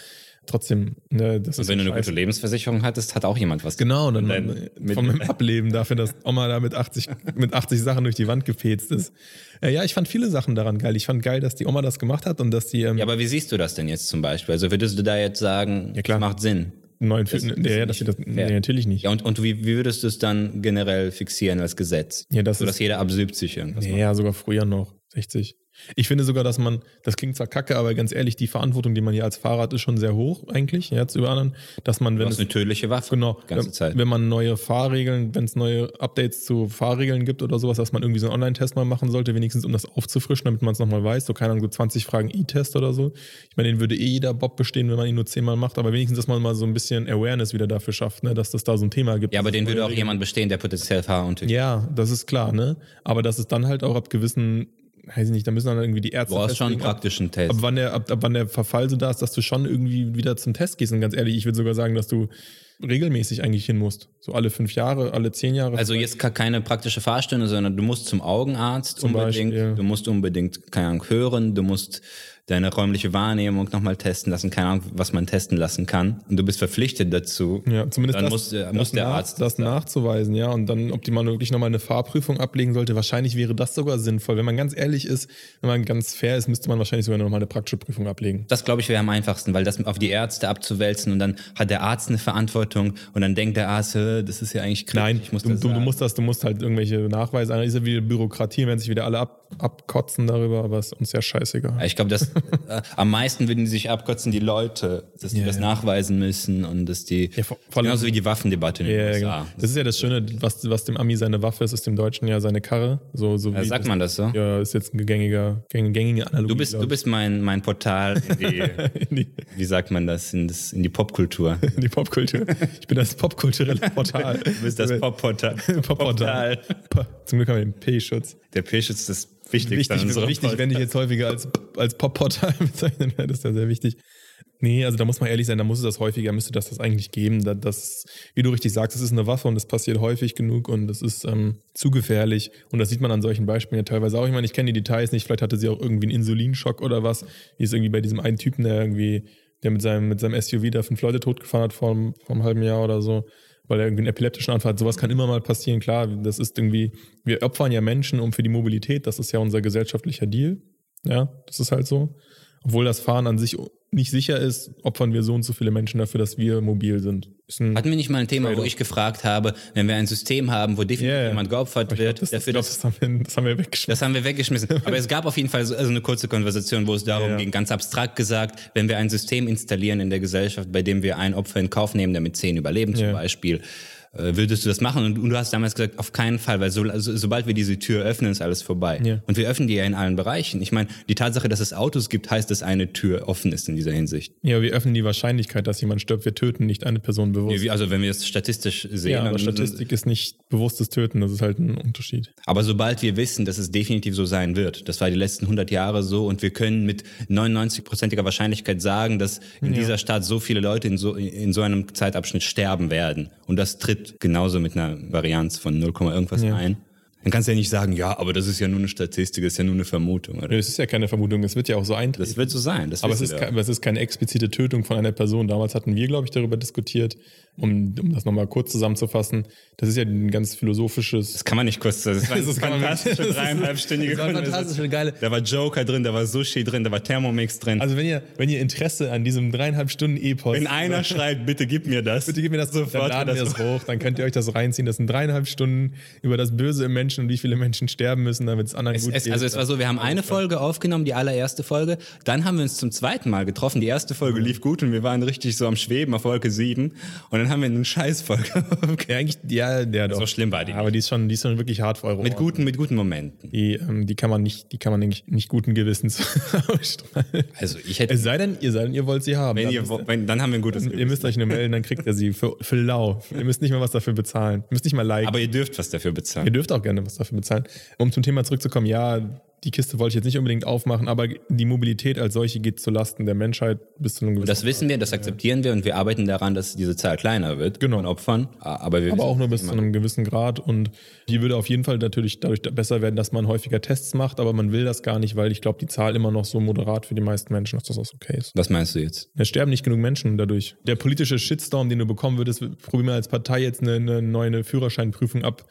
trotzdem, ne, das Und ist wenn du eine gute Lebensversicherung hattest, hat auch jemand was. Genau, und dann Dein- mit- von meinem Ableben dafür, dass Oma da mit 80, mit 80 Sachen durch die Wand gefetzt ist. Ja, ja, ich fand viele Sachen daran geil. Ich fand geil, dass die Oma das gemacht hat und dass die ähm, Ja, aber wie siehst du das denn jetzt zum Beispiel? Also würdest du da jetzt sagen, Ja, klar. das macht Sinn? neuen das Filmen, ist ja, das, fair. nee, natürlich nicht. Ja, und, und wie, wie würdest du es dann generell fixieren als Gesetz? Ja, das so, dass ist- jeder ab 70 irgendwas macht. Ja, sogar früher noch, 60. Ich finde sogar, dass man, das klingt zwar kacke, aber ganz ehrlich, die Verantwortung, die man hier als Fahrrad ist, schon sehr hoch eigentlich, jetzt über anderen, dass man, Du wenn hast es eine tödliche Waffe. Genau, ganze wenn, Zeit. wenn man neue Fahrregeln, wenn es neue Updates zu Fahrregeln gibt oder sowas, dass man irgendwie so einen Online-Test mal machen sollte, wenigstens um das aufzufrischen, damit man es nochmal weiß. So, keine Ahnung, so 20 Fragen E-Test oder so. Ich meine, den würde eh jeder Bob bestehen, wenn man ihn nur zehnmal macht, aber wenigstens, dass man mal so ein bisschen Awareness wieder dafür schafft, ne, dass das da so ein Thema gibt. ja, aber den würde auch jemand bestehen, der potenziell fahruntüchtig Ja, das ist klar, ne? Aber dass es dann halt auch ab gewissen, weiß ich nicht, da müssen dann irgendwie die Ärzte Du brauchst schon einen praktischen Test. Ab wann, der, ab, ab wann der Verfall so da ist, dass du schon irgendwie wieder zum Test gehst. Und ganz ehrlich, ich würde sogar sagen, dass du regelmäßig eigentlich hin musst. So alle fünf Jahre, alle zehn Jahre. Also jetzt ke- keine praktische Fahrstunde, sondern du musst zum Augenarzt Zum unbedingt, Beispiel. du musst unbedingt, keine Ahnung, hören, du musst deine räumliche Wahrnehmung nochmal testen lassen, keine Ahnung, was man testen lassen kann. Und du bist verpflichtet dazu. Ja, zumindest Dann das, muss, äh, das muss der nach, Arzt das nachzuweisen, ja. Und dann, ob die man wirklich nochmal eine Fahrprüfung ablegen sollte, wahrscheinlich wäre das sogar sinnvoll. Wenn man ganz ehrlich ist, wenn man ganz fair ist, müsste man wahrscheinlich sogar nochmal eine praktische Prüfung ablegen. Das glaube ich wäre am einfachsten, weil das auf die Ärzte abzuwälzen und dann hat der Arzt eine Verantwortung und dann denkt der Arzt, "Hä, das ist ja eigentlich kritisch, Nein, ich muss du, das du, du sagen." musst das, du musst halt irgendwelche Nachweise, ist ja wie Bürokratie, werden sich wieder alle ab, abkotzen darüber, aber ist uns ja scheißegal. Ich glaube, dass äh, am meisten würden die sich abkotzen, die Leute, dass die Ja, das ja. nachweisen müssen und dass die Ja, vor- vor genauso wie die Waffendebatte in den USA. genau. Das ist ja das Schöne, was, was dem Ami seine Waffe ist, ist dem Deutschen ja seine Karre. So, so Ja, wie sagt man das so? Ja, ist jetzt ein gängiger, gäng- gängige Analogie. Du bist, du bist mein, mein Portal in die, <laughs> in die, wie sagt man das, in, das, in die Popkultur. <laughs> in die Popkultur. Ich bin das popkulturelle Portal. Du bist das <laughs> Pop-Portal. Pop-Portal. Pa- Zum Glück haben wir den P-Schutz. Der P-Schutz ist Wichtig, wichtig Podcast. wenn ich jetzt häufiger als, als Pop-Portal <laughs> bezeichnen werde, ist ja sehr wichtig. Nee, also da muss man ehrlich sein, da muss es das häufiger, müsste das das eigentlich geben. Das, das, wie du richtig sagst, es ist eine Waffe und das passiert häufig genug und es ist ähm, zu gefährlich. Und das sieht man an solchen Beispielen ja teilweise auch. Ich meine, ich kenne die Details nicht, vielleicht hatte sie auch irgendwie einen Insulinschock oder was. Wie es irgendwie bei diesem einen Typen, der irgendwie, der mit seinem, mit seinem SUV da fünf Leute totgefahren hat vor, vor einem halben Jahr oder so, weil er irgendwie einen epileptischen Anfall hat. Sowas kann immer mal passieren, klar. Das ist irgendwie, wir opfern ja Menschen um für die Mobilität, das ist ja unser gesellschaftlicher Deal. Ja, das ist halt so. Obwohl das Fahren an sich nicht sicher ist, opfern wir so und so viele Menschen dafür, dass wir mobil sind. Hatten wir nicht mal ein Thema, wo Trade-off. ich gefragt habe, wenn wir ein System haben, wo definitiv ja. jemand geopfert ich glaub, wird, das, dafür, ich glaub, das, haben wir, das haben wir weggeschmissen. Das haben wir weggeschmissen. <laughs> Aber es gab auf jeden Fall so also eine kurze Konversation, wo es darum Ja. ging, ganz abstrakt gesagt, wenn wir ein System installieren in der Gesellschaft, bei dem wir ein Opfer in Kauf nehmen, damit zehn überleben zum Ja. Beispiel, äh, würdest du das machen? Und, und du hast damals gesagt, auf keinen Fall, weil so, also, sobald wir diese Tür öffnen, ist alles vorbei. Ja. Und wir öffnen die ja in allen Bereichen. Ich meine, die Tatsache, dass es Autos gibt, heißt, dass eine Tür offen ist in dieser Hinsicht. Ja, wir öffnen die Wahrscheinlichkeit, dass jemand stirbt. Wir töten nicht eine Person bewusst. Wie- Also wenn wir es statistisch sehen. ja, aber Statistik ist nicht bewusstes Töten. Das ist halt ein Unterschied. Aber sobald wir wissen, dass es definitiv so sein wird, das war die letzten 100 Jahre so und wir können mit 99-prozentiger Wahrscheinlichkeit sagen, dass in dieser Stadt so viele Leute in so, in so einem Zeitabschnitt sterben werden und das tritt genauso mit einer Varianz von 0, irgendwas Ja. ein, dann kannst du ja nicht sagen, ja, aber das ist ja nur eine Statistik, das ist ja nur eine Vermutung. Oder? Nee, Es ist ja keine Vermutung, es wird ja auch so eintreten. Das wird so sein. Das aber es ist, aber es ist keine explizite Tötung von einer Person. Damals hatten wir, glaube ich, darüber diskutiert, um, um das nochmal kurz zusammenzufassen. Das ist ja ein ganz philosophisches. Das kann man nicht kurz. Das war eine Das kann fantastische <laughs> Das ist- dreieinhalbstündige das war eine fantastische, geile- Da war Joker drin, da war Sushi drin, da war Thermomix drin. Also wenn ihr, wenn ihr Interesse an diesem dreieinhalb Stunden Epos Wenn einer <laughs> schreibt, bitte gib mir das. Bitte gib mir das sofort. Dann laden wir das hoch, dann könnt ihr euch das reinziehen. Das sind dreieinhalb Stunden über das Böse im Menschen und wie viele Menschen sterben müssen, damit es anderen Es, gut es, geht. also es war so, wir haben eine Folge aufgenommen, die allererste Folge. Dann haben wir uns zum zweiten Mal getroffen. Die erste Folge lief gut und wir waren richtig so am Schweben auf Wolke 7. Und dann haben wir eine Scheißfolge ja, <laughs> eigentlich, ja, ja, doch. So schlimm war die Aber die ist schon, die ist schon wirklich hart für eure Mit Ohren. guten, mit guten Momenten. Die, ähm, die kann man nicht, die kann man nicht, nicht guten Gewissens ausstrahlen. <laughs> Also ich hätte, Es sei denn, ihr sei denn, ihr wollt sie haben. wenn dann, ihr, müsst wenn, dann haben wir ein gutes ihr, ihr müsst Gewissen. euch nur melden, dann kriegt ihr sie für, für lau. Ihr müsst nicht mal was dafür bezahlen. Ihr müsst nicht mal liken. Aber ihr dürft was dafür Ihr bezahlen. dürft auch gerne was dafür bezahlen. Um zum Thema zurückzukommen, ja, die Kiste wollte ich jetzt nicht unbedingt aufmachen, aber die Mobilität als solche geht zu Lasten der Menschheit bis zu einem gewissen Das wissen wir, das akzeptieren wir und wir arbeiten daran, dass diese Zahl kleiner wird Genau. von Opfern. Aber wir aber auch nur bis zu einem gewissen Grad und die würde auf jeden Fall natürlich dadurch besser werden, dass man häufiger Tests macht, aber man will das gar nicht, weil ich glaube, die Zahl immer noch so moderat für die meisten Menschen, dass das auch okay ist. was meinst du jetzt? Es sterben nicht genug Menschen dadurch. Der politische Shitstorm, den du bekommen würdest, probieren wir als Partei jetzt eine, eine neue Führerscheinprüfung ab.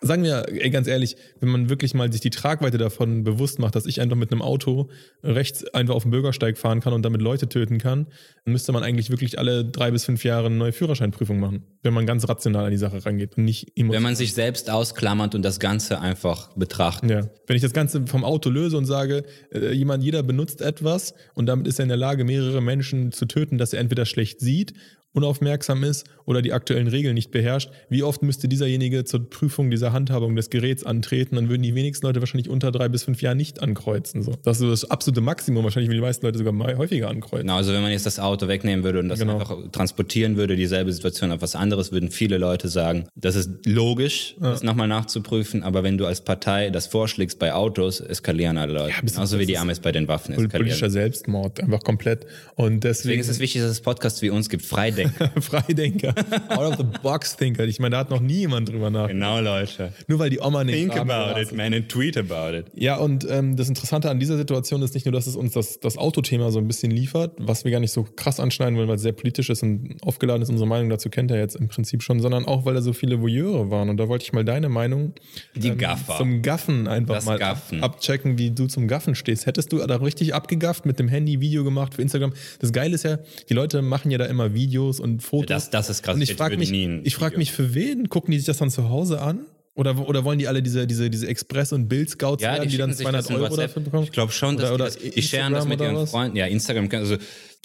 Sagen wir, ey, ganz ehrlich, wenn man wirklich mal sich die Tragweite davon bewusst macht, dass ich einfach mit einem Auto rechts einfach auf dem Bürgersteig fahren kann und damit Leute töten kann, dann müsste man eigentlich wirklich alle drei bis fünf Jahre eine neue Führerscheinprüfung machen, wenn man ganz rational an die Sache rangeht und nicht emotional. Wenn man sich selbst ausklammert und das Ganze einfach betrachtet. Ja. Wenn ich das Ganze vom Auto löse und sage, äh, jemand, jeder benutzt etwas und damit ist er in der Lage, mehrere Menschen zu töten, dass er entweder schlecht sieht, unaufmerksam ist oder die aktuellen Regeln nicht beherrscht, wie oft müsste dieserjenige zur Prüfung dieser Handhabung des Geräts antreten, dann würden die wenigsten Leute wahrscheinlich unter drei bis fünf Jahren nicht ankreuzen. So. Das ist das absolute Maximum, wahrscheinlich würden die meisten Leute sogar mal häufiger ankreuzen. Genau, also wenn man jetzt das Auto wegnehmen würde und das Genau. einfach transportieren würde, dieselbe Situation auf was anderes, würden viele Leute sagen, das ist logisch, das nochmal nachzuprüfen, aber wenn du als Partei das vorschlägst bei Autos, eskalieren alle Leute. bis- Genauso wie die Amis bei den Waffen Politischer eskalieren. Selbstmord, einfach komplett. Und Deswegen deswegen, ist es wichtig, dass es Podcasts wie uns gibt, Freidenker. <laughs> Freidenker, out of the box Thinker. Ich meine, da hat noch nie jemand drüber nachgedacht. genau, Leute. Nur weil die Oma nicht Think about it, man, and tweet about it. Ja, und ähm, das Interessante an dieser Situation ist nicht nur, dass es uns das, das Autothema so ein bisschen liefert, was wir gar nicht so krass anschneiden wollen, weil es sehr politisch ist und aufgeladen ist, unsere Meinung dazu kennt er jetzt im Prinzip schon, sondern auch, weil da so viele Voyeure waren. Und da wollte ich mal deine Meinung Die ähm, Gaffer. zum Gaffen einfach Das mal Gaffen. abchecken, wie du zum Gaffen stehst. Hättest du da richtig abgegafft mit dem Handy Video gemacht für Instagram? Das Geile ist ja, die Leute machen ja da immer Videos und Fotos. Das- das ist krass. Und ich frage mich, ich frag mich, für wen gucken die sich das dann zu Hause an? Oder, oder wollen die alle diese, diese, diese Express- und Bild-Scouts Ja, werden, die, die dann schicken sich das 200 in Euro dafür bekommen? Ich glaube schon, dass Oder- die, das, die scheren das mit ihren was? Freunden. Ja, Instagram, also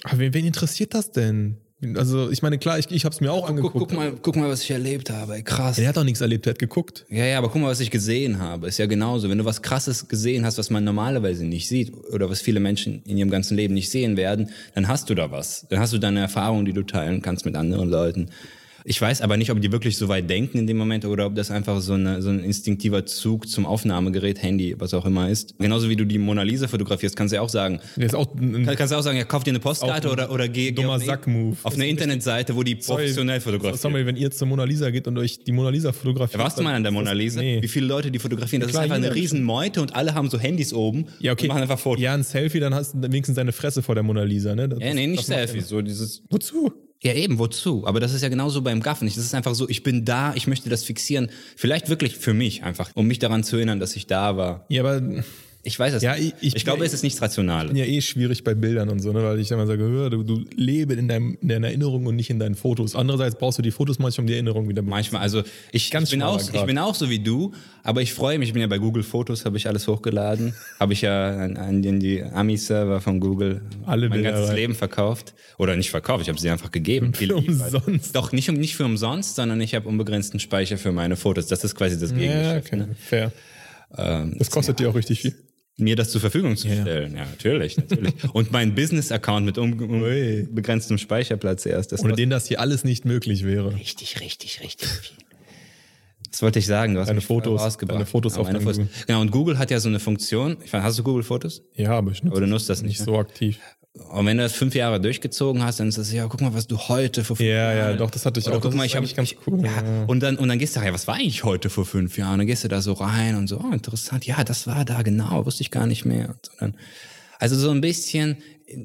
Aber wen, wen interessiert das denn? Also, ich meine, klar, ich, ich habe es mir auch guck, angeguckt. guck, mal, guck mal, was ich erlebt habe, krass. Der hat doch nichts erlebt, der hat geguckt. Ja, ja, aber guck mal, was ich gesehen habe. Ist ja genauso. Wenn du was Krasses gesehen hast, was man normalerweise nicht sieht oder was viele Menschen in ihrem ganzen Leben nicht sehen werden, dann hast du da was. Dann hast du deine Erfahrung, die du teilen kannst mit anderen Leuten. Ich weiß aber nicht, ob die wirklich so weit denken in dem Moment oder ob das einfach so, eine, so ein instinktiver Zug zum Aufnahmegerät, Handy, was auch immer ist. Genauso wie du die Mona Lisa fotografierst, kannst du ja auch sagen. Ist auch ein, Kann- Kannst du auch sagen, ja, kauf dir eine Postkarte oder, oder geh, geh auf eine, auf eine Internetseite, wo die professionell fotografieren. Sorry, wenn ihr zur Mona Lisa geht und euch die Mona Lisa fotografiert. Warst du mal an der Mona das- Lisa? Nee. Wie viele Leute die fotografieren? Das klar, ist einfach eine jeder riesen Meute und alle haben so Handys oben Ja, okay. und machen einfach Fotos. Ja, ein Selfie, dann hast du wenigstens deine Fresse vor der Mona Lisa, ne? Das, Ja, nee, nicht das Selfies, so dieses Wozu? Ja, eben, wozu? Aber das ist ja genauso beim Gaffen. Das ist einfach so, ich bin da, ich möchte das fixieren. Vielleicht wirklich für mich einfach, um mich daran zu erinnern, dass ich da war. Ja, aber Ich weiß es Ja, nicht. ich- ich- glaube, es ist nichts Rationales. bin ja eh schwierig bei Bildern und so, ne? weil ich dann mal sage, hör, du, du lebe in, deinem, in deiner Erinnerung und nicht in deinen Fotos. Andererseits brauchst du die Fotos manchmal, um die Erinnerung wieder Manchmal, also ich, Ganz ich, bin auch, ich bin auch so wie du, aber ich freue mich, ich bin ja bei Google Fotos, habe ich alles hochgeladen, <laughs> habe ich ja an, an den die Ami-Server von Google Alle mein Bilder ganzes rein. Leben verkauft. Oder nicht verkauft, ich habe sie einfach gegeben. <laughs> Für umsonst. Doch, nicht, um, nicht für umsonst, sondern ich habe unbegrenzten Speicher für meine Fotos. Das ist quasi das Ja, Gegengeschäft. okay, ne? fair. ähm, Das kostet dir auch richtig viel. Mir das zur Verfügung zu stellen. Ja, natürlich, natürlich. <laughs> Und mein Business-Account mit unbegrenztem Speicherplatz erst. Das Ohne den das hier alles nicht möglich wäre. richtig, richtig, richtig viel. Das wollte ich sagen. Du hast Deine Fotos, rausgebracht. deine Fotos Genau, auf meine deinem Fotos. Genau, und Google hat ja so eine Funktion. Ich weiß, hast du Google-Fotos? Ja, aber ich nutze Aber du nutzt das nicht. nicht ne? so aktiv. Und wenn du das fünf Jahre durchgezogen hast, dann ist das ja, guck mal, was du heute vor fünf Ja, Jahren. ja, doch, das hatte ich Oder auch. guck Das mal, ich habe ganz cool. Ja, Ja. und dann und dann gehst du, ja, was war eigentlich heute vor fünf Jahren? Dann gehst du da so rein und so, oh, interessant, ja, das war da genau, wusste ich gar nicht mehr. Und so dann, also so ein bisschen.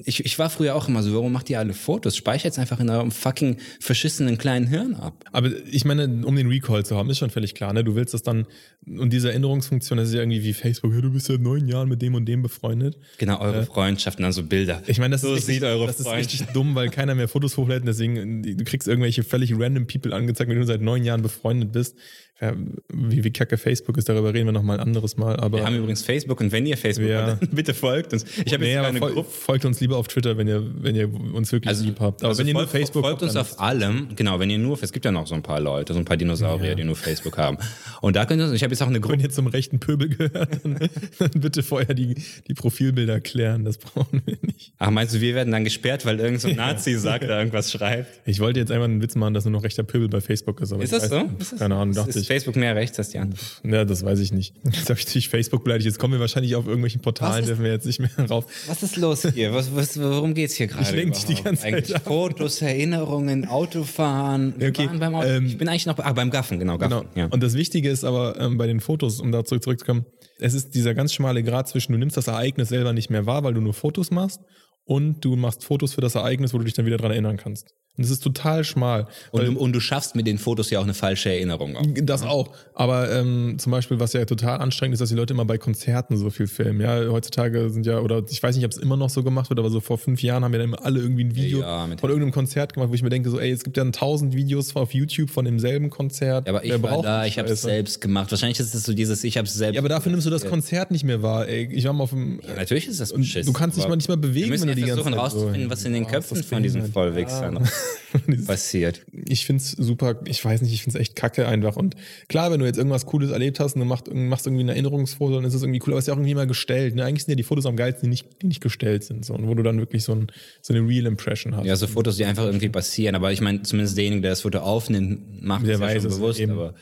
Ich, ich war früher auch immer so, warum macht ihr alle Fotos? Speichert's einfach in eurem fucking verschissenen kleinen Hirn ab. Aber ich meine, um den Recall zu haben, ist schon völlig klar. Ne? Du willst das dann, und diese Erinnerungsfunktion, das ist ja irgendwie wie Facebook, ja, du bist seit neun Jahren mit dem und dem befreundet. Genau, eure Freundschaften, dann so Bilder. Ich meine, das, so ist, richtig, sieht eure das ist richtig dumm, weil keiner mehr Fotos hochlädt. Deswegen, du kriegst irgendwelche völlig random People angezeigt, wenn du seit neun Jahren befreundet bist. Ja, wie, wie kacke Facebook ist, darüber reden wir noch mal ein anderes Mal. Aber Wir haben übrigens Facebook und wenn ihr Facebook Ja. habt, <laughs> bitte folgt uns. Ich habe nee, jetzt keine fol Gruppe. folgt uns lieber auf Twitter, wenn ihr, wenn ihr uns wirklich lieb habt. Aber also wenn ihr nur Facebook folgt uns auf allem, genau, wenn ihr nur, es gibt ja noch so ein paar Leute, so ein paar Dinosaurier, die nur Facebook haben. Und da könnt ihr, ich habe jetzt auch eine Gruppe wenn ihr zum rechten Pöbel gehört, dann, dann bitte vorher die, die Profilbilder klären. Das brauchen wir nicht. Ach, meinst du, wir werden dann gesperrt, weil irgendein so ein Nazi sagt, da irgendwas schreibt? Ich wollte jetzt einfach einen Witz machen, dass nur noch rechter Pöbel bei Facebook ist. Ist ich das weiß, so? Ist das Keine Ahnung, dachte ist ich. Facebook mehr rechts als die anderen? Ja, das weiß ich nicht. <laughs> Jetzt habe ich natürlich Facebook beleidigt. Jetzt kommen wir wahrscheinlich auf irgendwelchen Portalen, Was ist- dürfen wir jetzt nicht mehr <laughs> rauf. Was ist los hier? Was, was, worum geht's hier gerade? lenk dich die ganze Zeit Eigentlich ab. Fotos, Erinnerungen, Autofahren. Wir Okay, waren beim Auto. ähm, ich bin eigentlich noch, ah, beim Gaffen, genau, Gaffen. Genau. Ja. Und das Wichtige ist aber ähm, bei den Fotos, um da zurück zurückzukommen, es ist dieser ganz schmale Grad zwischen, du nimmst das Ereignis selber nicht mehr wahr, weil du nur Fotos machst und du machst Fotos für das Ereignis, wo du dich dann wieder dran erinnern kannst. Und das ist total schmal. und, du, und du schaffst mit den Fotos ja auch eine falsche Erinnerung. Auch. Das auch. Aber ähm, zum Beispiel, was ja total anstrengend ist, dass die Leute immer bei Konzerten so viel filmen. Ja, heutzutage sind ja, oder ich weiß nicht, ob es immer noch so gemacht wird, aber so vor fünf Jahren haben ja dann immer alle irgendwie ein Video Ja, von irgendeinem Konzert gemacht, wo ich mir denke, so, ey, es gibt ja tausend Videos auf YouTube von demselben Konzert. Ja, aber ich Wer war da, ich habe es selbst gemacht. Wahrscheinlich ist es so dieses, ich habe es selbst. Ja, aber dafür nimmst du das Konzert nicht mehr wahr, ey. Ich war mal auf dem. Ja, natürlich ist das beschissen. du kannst dich mal nicht Wir bewegen, wenn du ja die versuchen rauszufinden, was in den Köpfen von diesen behindert. Vollwichsern <laughs> passiert. ich find's super, ich weiß nicht, ich find's echt kacke einfach. Und klar, wenn du jetzt irgendwas Cooles erlebt hast und du machst, machst irgendwie ein Erinnerungsfoto, dann ist es irgendwie cool, aber es ist ja auch irgendwie mal gestellt. Ne? Eigentlich sind ja die Fotos am geilsten, die nicht, die nicht gestellt sind, so, und wo du dann wirklich so, ein, so eine Real Impression hast. Ja, so Fotos, die einfach irgendwie passieren. Aber ich meine, zumindest derjenige, der das Foto aufnimmt, macht Der es ja weiß schon es bewusst. eben. Aber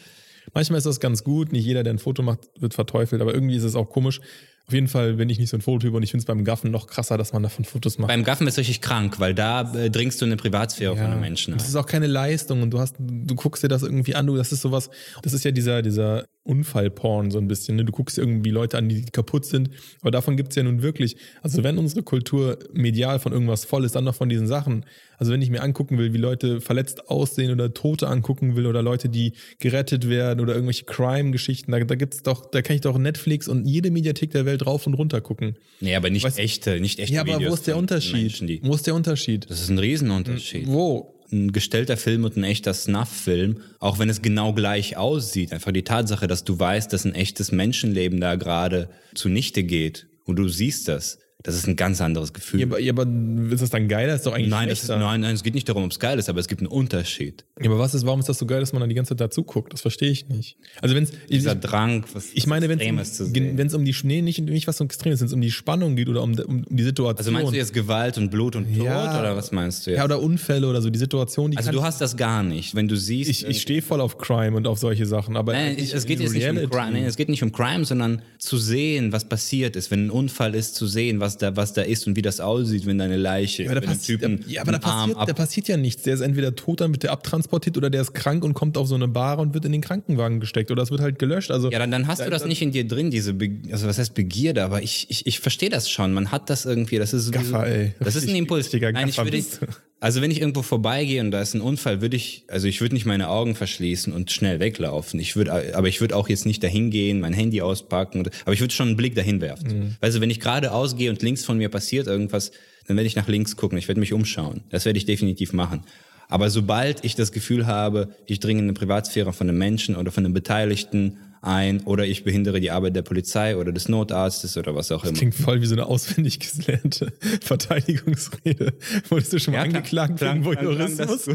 Manchmal ist das ganz gut, nicht jeder, der ein Foto macht, wird verteufelt, aber irgendwie ist es auch komisch. Auf jeden Fall bin ich nicht so ein Fototyp und ich find's beim Gaffen noch krasser, dass man davon Fotos macht. beim Gaffen ist richtig krank, weil da äh, dringst du in eine Privatsphäre von einem Menschen Das ein. ist auch keine Leistung und du hast, du guckst dir das irgendwie an, du, das ist sowas, das ist ja dieser, dieser Unfallporn so ein bisschen, ne? Du guckst irgendwie Leute an, die kaputt sind, aber davon gibt's ja nun wirklich, also wenn unsere Kultur medial von irgendwas voll ist, dann noch von diesen Sachen, also wenn ich mir angucken will, wie Leute verletzt aussehen oder Tote angucken will oder Leute, die gerettet werden oder irgendwelche Crime-Geschichten, da, da gibt's doch, da kann ich doch Netflix und jede Mediathek der Welt rauf und runter gucken. Nee, aber nicht Weißt- echte, nicht echte Ja, aber Videos wo ist der Unterschied? Menschen, Wo ist der Unterschied? das ist ein Riesenunterschied. Wo? Ein gestellter Film und ein echter Snuff-Film, auch wenn es genau gleich aussieht. Einfach die Tatsache, dass du weißt, dass ein echtes Menschenleben da gerade zunichte geht und du siehst das. Das ist ein ganz anderes Gefühl. Ja, aber, ja, aber ist das dann geiler? Ist doch eigentlich nein, das ist, nein, nein, es geht nicht darum, ob es geil ist, aber es gibt einen Unterschied. Ja, aber was ist, warum ist das so geil, dass man dann die ganze Zeit dazu guckt? Das verstehe ich nicht. Also wenn es Dieser Drang, was ich meine, wenn es um, um die nee, nicht, nicht was so extremes, wenn es um die Spannung geht oder um, um, die Situation. Also meinst du jetzt Gewalt und Blut und Tod Ja. oder was meinst du jetzt? ja, oder Unfälle oder so, die Situation, die also du hast das gar nicht. Wenn du siehst, ich, ich stehe voll auf Crime und auf solche Sachen, aber Nein, ich- es geht jetzt nicht um Crime, nein, es geht nicht um Crime, sondern zu sehen, was passiert ist, wenn ein Unfall ist, zu sehen, was da, was da ist und wie das aussieht, wenn deine Leiche, Ja, aber, da passiert, Typen ja, aber da, passiert, da passiert ja nichts. Der ist entweder tot, dann wird der abtransportiert oder der ist krank und kommt auf so eine Bar und wird in den Krankenwagen gesteckt oder es wird halt gelöscht. Also ja, dann, dann hast du das nicht in dir drin, diese, Be also was heißt Begierde, aber ich, ich, ich verstehe das schon. Man hat das irgendwie, das ist Gaffer, ey. das ist ein Impuls. Nein, ich würde, also wenn ich irgendwo vorbeigehe und da ist ein Unfall, würde ich, also ich würde nicht meine Augen verschließen und schnell weglaufen. Ich würde, aber ich würde auch jetzt nicht dahin gehen, mein Handy auspacken, aber ich würde schon einen Blick dahin werfen. Mhm. Also wenn ich geradeaus gehe und links von mir passiert irgendwas, dann werde ich nach links gucken, ich werde mich umschauen. Das werde ich definitiv machen. Aber sobald ich das Gefühl habe, ich dringe in eine Privatsphäre von einem Menschen oder von einem Beteiligten ein oder ich behindere die Arbeit der Polizei oder des Notarztes oder was auch immer. Klingt voll wie so eine auswendig gelernte <laughs> Verteidigungsrede. Wurdest du schon mal Ja, angeklagt wegen das Voyeurismus?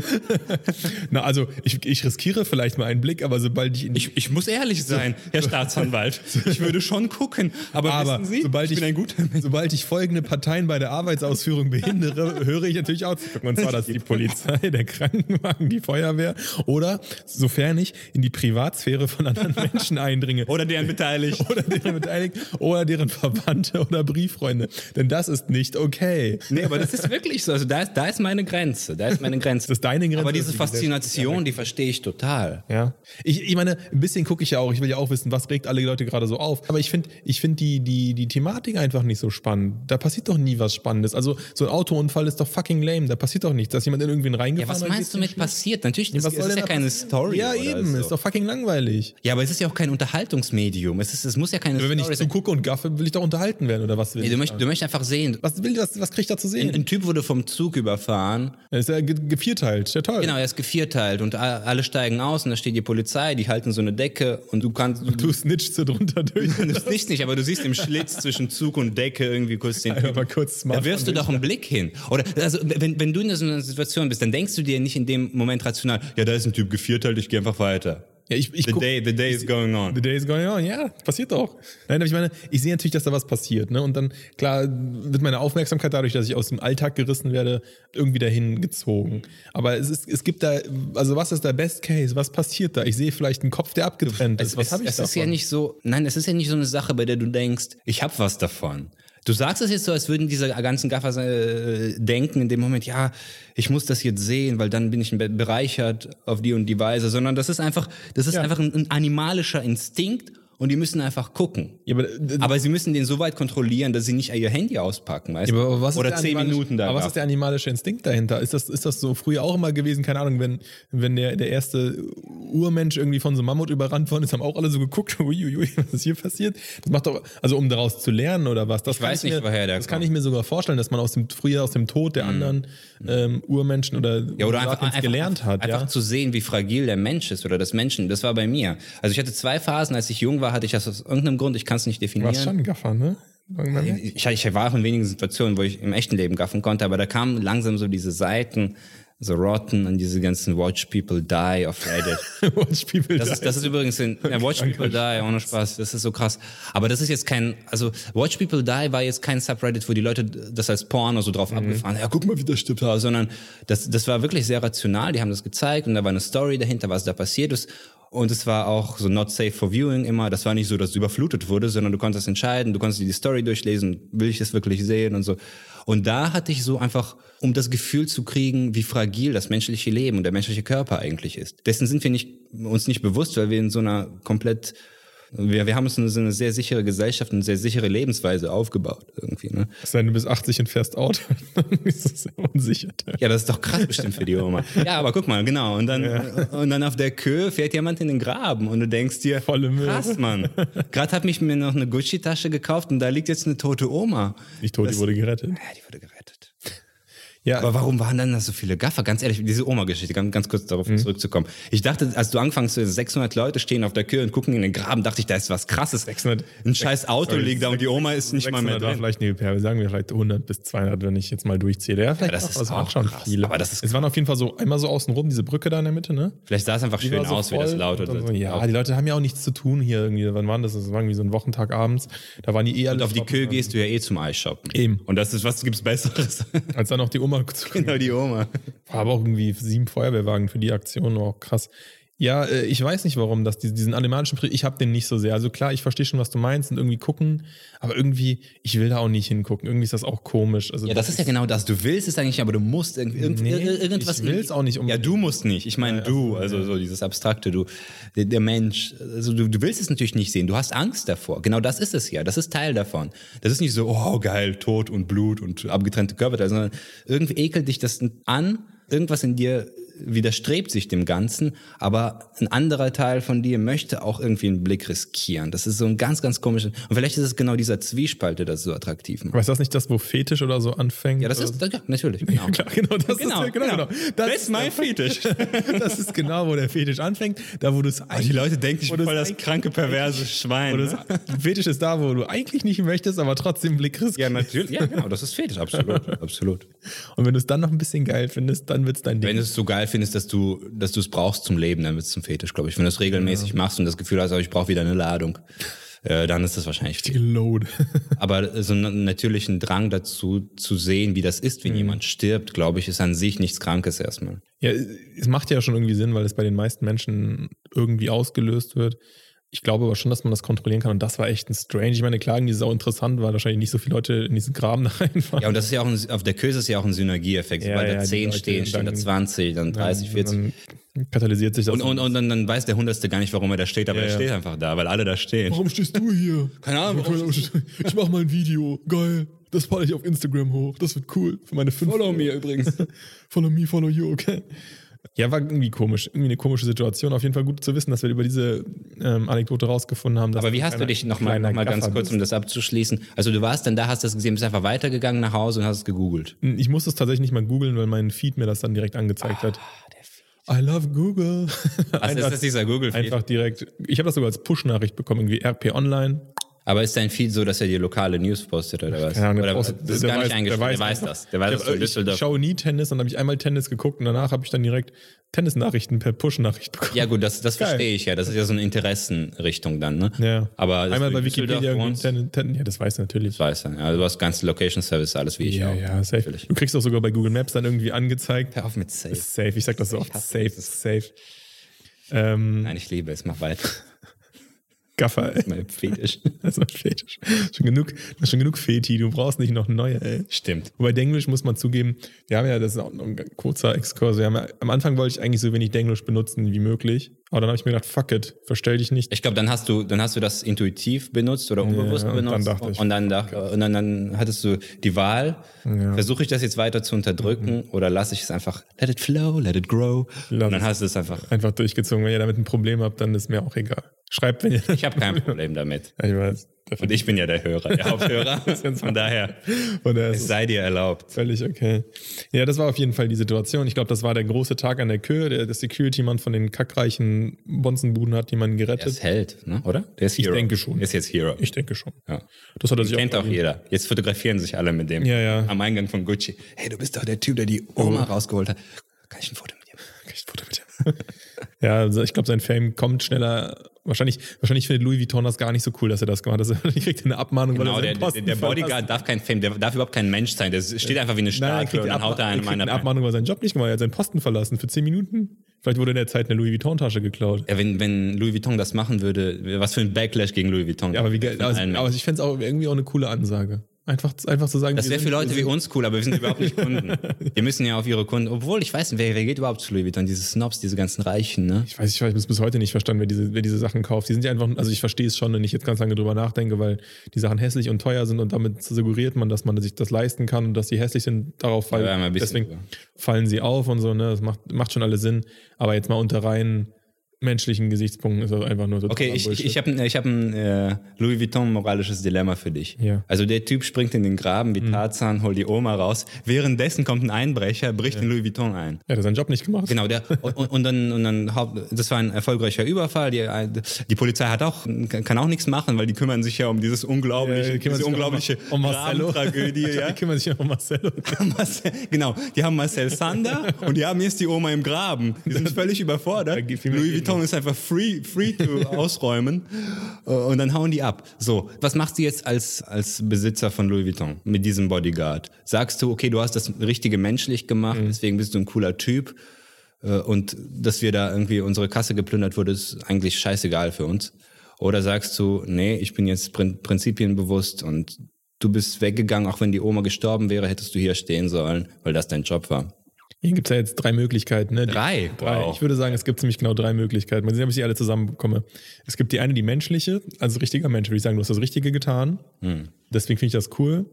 <laughs> Na, also ich, ich riskiere vielleicht mal einen Blick, aber sobald ich in Ich, ich muss ehrlich sein, Herr Staatsanwalt. <laughs> Ich würde schon gucken, aber, aber wissen Sie, sobald, ich, bin ein guter Mensch. sobald ich folgende Parteien bei der Arbeitsausführung behindere, höre ich natürlich auch zu gucken. Und zwar das die Polizei, der Krankenwagen, die Feuerwehr oder, sofern ich in die Privatsphäre von anderen Menschen eindringe. Oder deren <laughs> beteiligt. oder deren Beteiligten oder deren Verwandte oder Brieffreunde. Denn das ist nicht okay. Nee, aber das ist wirklich so. Also da ist, da ist meine Grenze. Da ist meine Grenze. Das ist deine Grenze, Aber diese ist die Faszination, die verstehe ich total. Ja. Ich, ich meine, ein bisschen gucke ich ja auch. Ich will ja auch wissen, was regt alle Leute gerade so auf. Aber ich finde ich find die, die, die Thematik einfach nicht so spannend. Da passiert doch nie was Spannendes. Also so ein Autounfall ist doch fucking lame. Da passiert doch nichts, dass jemand in irgendwen Ja, reingefahren was hat, meinst geht's du mit passiert? Natürlich, das, Was das soll ist ja keine passieren? Story. Ja, eben. So. Ist doch fucking langweilig. Ja, aber es ist ja auch kein Unterhaltungsmedium. Es, ist, es muss ja keine Aber wenn ich Story sein. zugucke und gaffe, will ich doch unterhalten werden, oder was will Nee, ich du, möchtest, sagen? du möchtest einfach sehen. was, will, was, was krieg ich da zu Ein, sehen? ein Typ wurde vom Zug überfahren. Er ist ja ge gevierteilt. Ja toll. Genau, er ist gevierteilt und alle steigen aus und da steht die Polizei, die halten so eine Decke und du kannst, du, Du snitchst so drunter <laughs> durch. du siehst nicht, aber du siehst im Schlitz zwischen Zug und Decke irgendwie kurz den Einfach mal kurz Da wirfst du doch einen Blick hin. Oder also wenn, wenn du in so einer Situation bist, dann denkst du dir nicht in dem Moment rational, ja, da ist ein Typ gevierteilt, ich gehe einfach weiter. Ja, ich, ich The guck- day, the day is going on. The day is going on, ja, passiert doch. Nein, aber ich meine, ich sehe natürlich, dass da was passiert, ne? Und dann, klar, wird meine Aufmerksamkeit dadurch, dass ich aus dem Alltag gerissen werde, irgendwie dahin gezogen. Aber es ist, es gibt da, also was ist der Best Case? Was passiert da? Ich sehe vielleicht einen Kopf, der abgetrennt ist. Was es, habe ich es davon? ist ja nicht so, nein, es ist ja nicht so eine Sache, bei der du denkst, ich habe was davon. Du sagst es jetzt so, als würden diese ganzen Gaffers äh, denken in dem Moment, ja, ich muss das jetzt sehen, weil dann bin ich be- bereichert auf die und die Weise, sondern das ist einfach, das ist Ja. einfach ein, ein animalischer Instinkt und die müssen einfach gucken. Ja, aber, äh, Aber sie müssen den so weit kontrollieren, dass sie nicht ihr Handy auspacken, weißt Ja, aber was Oder der zehn Minuten da. Aber was ist der animalische Instinkt dahinter? Ist das, ist das so früher auch immer gewesen? Keine Ahnung, wenn, wenn der, der erste Urmensch irgendwie von so einem Mammut überrannt worden ist, haben auch alle so geguckt, <laughs> uiuiui, was ist hier passiert? Das macht doch, also um daraus zu lernen oder was? Das Ich weiß mir, nicht, woher der Das kann ich mir sogar vorstellen, dass man aus dem, früher aus dem Tod der anderen ähm, Urmenschen oder, Ja, oder einfach, einfach, gelernt hat. einfach ja? zu sehen, wie fragil der Mensch ist oder das Menschen. Das war bei mir. Also ich hatte zwei Phasen. Als ich jung war, hatte ich das aus irgendeinem Grund, ich kann es nicht Du warst definieren. schon ein Gaffer, ne? Ich, ich war auch in wenigen Situationen, wo ich im echten Leben gaffen konnte, aber da kamen langsam so diese Seiten, so Rotten und diese ganzen Watch People Die auf Reddit. <laughs> Watch people Das die. ist, das ist übrigens in ja, Watch People Die, ohne Spaß. Das ist so krass. Aber das ist jetzt kein, also Watch People Die war jetzt kein Subreddit, wo die Leute das als Porno so Mhm. drauf abgefahren haben. Ja, guck mal, wie das stirbt, sondern das, das war wirklich sehr rational. Die haben das gezeigt und da war eine Story dahinter, was da passiert ist. Und es war auch so not safe for viewing immer. Das war nicht so, dass es überflutet wurde, sondern du konntest entscheiden, du konntest dir die Story durchlesen, will ich das wirklich sehen und so. Und da hatte ich so einfach, um das Gefühl zu kriegen, wie fragil das menschliche Leben und der menschliche Körper eigentlich ist. Dessen sind wir nicht, uns nicht bewusst, weil wir in so einer komplett wir, wir haben uns eine, so eine sehr sichere Gesellschaft, eine sehr sichere Lebensweise aufgebaut irgendwie. Ne? Es sei denn, du bist 80 und fährst Auto, <laughs> dann ist das sehr unsicher. Ja, das ist doch krass bestimmt für die Oma. Ja, aber guck mal, genau. Und dann, und dann auf der Kö fährt jemand in den Graben und du denkst dir, Volle Möhre. krass, Mann. Gerade hat mich mir noch eine Gucci-Tasche gekauft und da liegt jetzt eine tote Oma. Nicht tot, die wurde gerettet. Ja, die wurde gerettet. Ja. Aber warum waren dann da so viele Gaffer? Ganz ehrlich, diese Oma-Geschichte, ganz, ganz kurz darauf Mhm. zurückzukommen. Ich dachte, als du anfängst, so 600 Leute stehen auf der Tür und gucken in den Graben, dachte ich, da ist was krasses. 600 Ein scheiß Auto sorry, liegt da und die Oma ist nicht mal mehr 600 war drin. vielleicht eine ja, sagen wir vielleicht 100 bis 200, wenn ich jetzt mal durchzähle. Ja, vielleicht das auch, ist also auch schon krass. viele. Aber das ist es waren auf jeden Fall so einmal so außenrum diese Brücke da in der Mitte, ne? Vielleicht sah es einfach Die schön so aus, wie das voll laut und oder dann so, Ja, die Leute haben ja auch nichts zu tun hier irgendwie. Wann waren das? Das war irgendwie so ein Wochentag abends. Da waren die eh alle Und auf die. Kühe gehst du ja eh zum Eisshoppen. Eben. Und das ist, was gibt's Besseres? Als dann noch die Oma zu genau, die Oma. War aber auch irgendwie sieben Feuerwehrwagen für die Aktion, auch krass. Ja, äh, ich weiß nicht, warum das, diesen animalischen ich habe den nicht so sehr. Also klar, ich verstehe schon, was du meinst und irgendwie gucken, aber irgendwie, ich will da auch nicht hingucken. Irgendwie ist das auch komisch. Also Ja, das ist ja genau das. Du willst es eigentlich, aber du musst irgendwie irgend, Nee, ir- irgendwas. ich will's auch nicht Ja, unbedingt. du musst nicht. Ich meine, du, also so dieses abstrakte, du, der, der Mensch. Also du, du willst es natürlich nicht sehen. Du hast Angst davor. Genau das ist es ja. Das ist Teil davon. Das ist nicht so, oh geil, Tod und Blut und abgetrennte Körperteile, sondern irgendwie ekelt dich das an. Irgendwas in dir widerstrebt sich dem Ganzen, aber ein anderer Teil von dir möchte auch irgendwie einen Blick riskieren. Das ist so ein ganz, ganz komisches. Und vielleicht ist es genau dieser Zwiespalt, der das so attraktiv macht. Aber ist das nicht das, wo Fetisch oder so anfängt? Ja, das ist, ja, natürlich. Genau. Klar, genau, das Genau, ist genau, genau. genau. Das, ist mein Fetisch. <laughs> das ist genau, wo der Fetisch anfängt, da wo du es Die Leute denken, ich bin voll das eigentlich- kranke, perverse Schwein. Ne? <laughs> Fetisch ist da, wo du eigentlich nicht möchtest, aber trotzdem Blick riskierst. Ja, natürlich. Ja, genau, das ist Fetisch, absolut. absolut. Und wenn du es dann noch ein bisschen geil findest, dann wird's dein Ding. Wenn du es so geil findest, dass du, dass du es brauchst zum Leben, dann wird es zum Fetisch, glaube ich. Wenn du es regelmäßig machst und das Gefühl hast, oh, ich brauche wieder eine Ladung, äh, dann ist das wahrscheinlich viel. Load. <laughs> Aber so einen natürlichen Drang dazu, zu sehen, wie das ist, wenn jemand stirbt, glaube ich, ist an sich nichts Krankes erstmal. Ja, es macht ja schon irgendwie Sinn, weil es bei den meisten Menschen irgendwie ausgelöst wird. Ich glaube aber schon, dass man das kontrollieren kann und das war echt ein Strange. Ich meine, klar, die Sau interessant, weil wahrscheinlich nicht so viele Leute in diesen Graben <laughs> da reinfahren. Ja, und das ist ja auch ein, auf der Köse ist ja auch ein Synergieeffekt. Ja, Sobald ja, da die 10 Leute, stehen, stehen da dann- 20, dann 30, 40. Dann katalysiert sich das. Und, und, und dann, dann weiß der Hundertste gar nicht, warum er da steht, aber Ja, er ja. steht einfach da, weil alle da stehen. Warum stehst du hier? Keine Ahnung, warum Ich mach mal ein Video. Geil. Das packe ich auf Instagram hoch. Das wird cool. Für meine fünf. Follow me übrigens. <laughs> follow me, follow you, okay. Ja, war irgendwie komisch. Irgendwie eine komische Situation. Auf jeden Fall gut zu wissen, dass wir über diese ähm, Anekdote rausgefunden haben. Aber wie hast du dich nochmal noch mal ganz Gaffer kurz, um das abzuschließen? Also du warst dann da, hast das gesehen, bist einfach weitergegangen nach Hause und hast es gegoogelt. Ich musste es tatsächlich nicht mal googeln, weil mein Feed mir das dann direkt angezeigt hat. I love Google. Was ist das dieser Google Feed? einfach direkt. Ich habe das sogar als Push-Nachricht bekommen, irgendwie RP Online. Aber ist dein Feed so, dass er dir lokale News postet oder was? Keine Ahnung, der oder postet- das ist der gar nicht weiß- eingestellt, der weiß, das. Der weiß, dass Ich du hab- in ich, schaue nie Tennis, dann habe ich einmal Tennis geguckt und danach habe ich dann direkt Tennisnachrichten per Push-Nachricht bekommen. Ja gut, das, das Geil. verstehe ich ja. Das ist ja so eine Interessenrichtung dann, ne? Ja. Aber Einmal bei Wikipedia. wohnst, Ten, ten, ja, das weiß ich natürlich. Das weiß er. Ja, du hast ganze Location Service, alles wie ich Ja, auch. ja, safe. Natürlich. Du kriegst auch sogar bei Google Maps dann irgendwie angezeigt. Hör auf mit Safe. Safe, ich sag das so oft. Safe, safe. Ähm, Nein, ich liebe es. Mach weiter. Gaffer, ey. Mein Fetisch. <laughs> Das war Fetisch. Schon genug, das ist schon genug Feti, du brauchst nicht noch neue, ey. Stimmt. Wobei Denglisch muss man zugeben, wir haben ja, das ist auch noch ein kurzer Exkurs, wir haben ja, am Anfang wollte ich eigentlich so wenig Denglisch benutzen wie möglich, aber dann habe ich mir gedacht, fuck it, verstell dich nicht. Ich glaube, dann hast du, dann hast du das intuitiv benutzt oder unbewusst und dann benutzt. dachte ich, und dann, dach, und dann, dann hattest du die Wahl, versuche ich das jetzt weiter zu unterdrücken oder lasse ich es einfach, let it flow, let it grow. Lass und dann hast du es einfach. Einfach durchgezogen. Wenn ihr damit ein Problem habt, dann ist mir auch egal. Schreibt, wenn ihr. Ich habe kein <laughs> Problem damit. Ja, ich weiß. Und ich bin ja der Hörer, der Haupthörer. <laughs> Von daher, Von daher es sei dir erlaubt. völlig okay. Ja, das war auf jeden Fall die Situation. Ich glaube, das war der große Tag an der Kür. Der, der Security-Mann von den kackreichen Bonzenbuden hat jemanden Der gerettet. ist Held, ne? oder? Der ist Hero. denke schon. Der ist jetzt Hero. Ich denke schon. ja. Das hat er sich Kennt auch verdient. jeder. Jetzt fotografieren sich alle mit dem. Ja, ja. Am Eingang von Gucci. Hey, du bist doch der Typ, der die Oma rausgeholt hat. Kann ich ein Foto mit dir machen? Ich Foto mit dem. <laughs> ja, also ich glaube, sein Fame kommt schneller. Wahrscheinlich, wahrscheinlich findet Louis Vuitton das gar nicht so cool, dass er das gemacht hat. <laughs> Ich kriegt eine Abmahnung, Genau, weil er der, seinen der, Posten der verlässt. Bodyguard darf kein Fame, der darf überhaupt kein Mensch sein. Der steht einfach wie eine er Statue kriegt, und dann haut er Abma- er einem kriegt einer eine. Abmahnung, weil er seinen Job nicht gemacht hat. Er hat seinen Posten verlassen für 10 Minuten. Vielleicht wurde in der Zeit eine Louis Vuitton-Tasche geklaut. Ja, wenn, wenn Louis Vuitton das machen würde, was für ein Backlash gegen Louis Vuitton. Ja, aber wie Also, aber ich fände es auch irgendwie auch eine coole Ansage. Einfach, einfach zu sagen, Das wäre für Leute wie uns cool, aber wir sind überhaupt nicht Kunden. <laughs> Wir müssen ja auf ihre Kunden, obwohl ich weiß nicht, wer, wer geht überhaupt zu Louis Vuitton? Diese Snobs, diese ganzen Reichen, ne? Ich weiß, ich weiß bis heute nicht verstanden, wer diese, wer diese Sachen kauft. Die sind ja einfach, also ich verstehe es schon, wenn ich jetzt ganz lange drüber nachdenke, weil die Sachen hässlich und teuer sind und damit suggeriert man, dass man sich das leisten kann und dass die hässlich sind, darauf fallen. Ja, deswegen drüber. fallen sie auf und so, ne? Das macht, macht schon alles Sinn. Aber jetzt mal unter rein menschlichen Gesichtspunkten ist das einfach nur total Okay, ich, ich, ich habe ich hab ein äh, Louis Vuitton moralisches Dilemma für dich. Ja. Also der Typ springt in den Graben wie Tarzan, holt die Oma raus. Währenddessen kommt ein Einbrecher, bricht in Louis Vuitton ein. Er hat seinen Job nicht gemacht. Genau, der <laughs> und, und dann und dann haupt, das war ein erfolgreicher Überfall. Die, die Polizei hat auch kann auch nichts machen, weil die kümmern sich ja um dieses unglaubliche, die kümmern diese unglaubliche um, um. Tragödie. <laughs> ja. Die kümmern sich um Marcello. <laughs> Marcel, genau, die haben Marcel Sander und die haben jetzt die Oma im Graben. Die sind völlig überfordert. Louis Geben. Vuitton ist einfach free, free to <laughs> ausräumen Äh, und dann hauen die ab. So, was machst du jetzt als, als Besitzer von Louis Vuitton mit diesem Bodyguard? Sagst du, okay, du hast das Richtige menschlich gemacht, Mhm. deswegen bist du ein cooler Typ äh, und dass wir da irgendwie unsere Kasse geplündert wurde, ist eigentlich scheißegal für uns. Oder sagst du, nee, ich bin jetzt prin prinzipienbewusst und du bist weggegangen, auch wenn die Oma gestorben wäre, hättest du hier stehen sollen, weil das dein Job war. Hier gibt's ja jetzt drei Möglichkeiten. Ne? Die- Drei? Drei. Wow. Ich würde sagen, es gibt ziemlich genau drei Möglichkeiten. Mal sehen, ob ich sie alle zusammenbekomme. Es gibt die eine, die menschliche, also richtiger Mensch, würde ich sagen, du hast das Richtige getan. Hm. Deswegen finde ich das cool.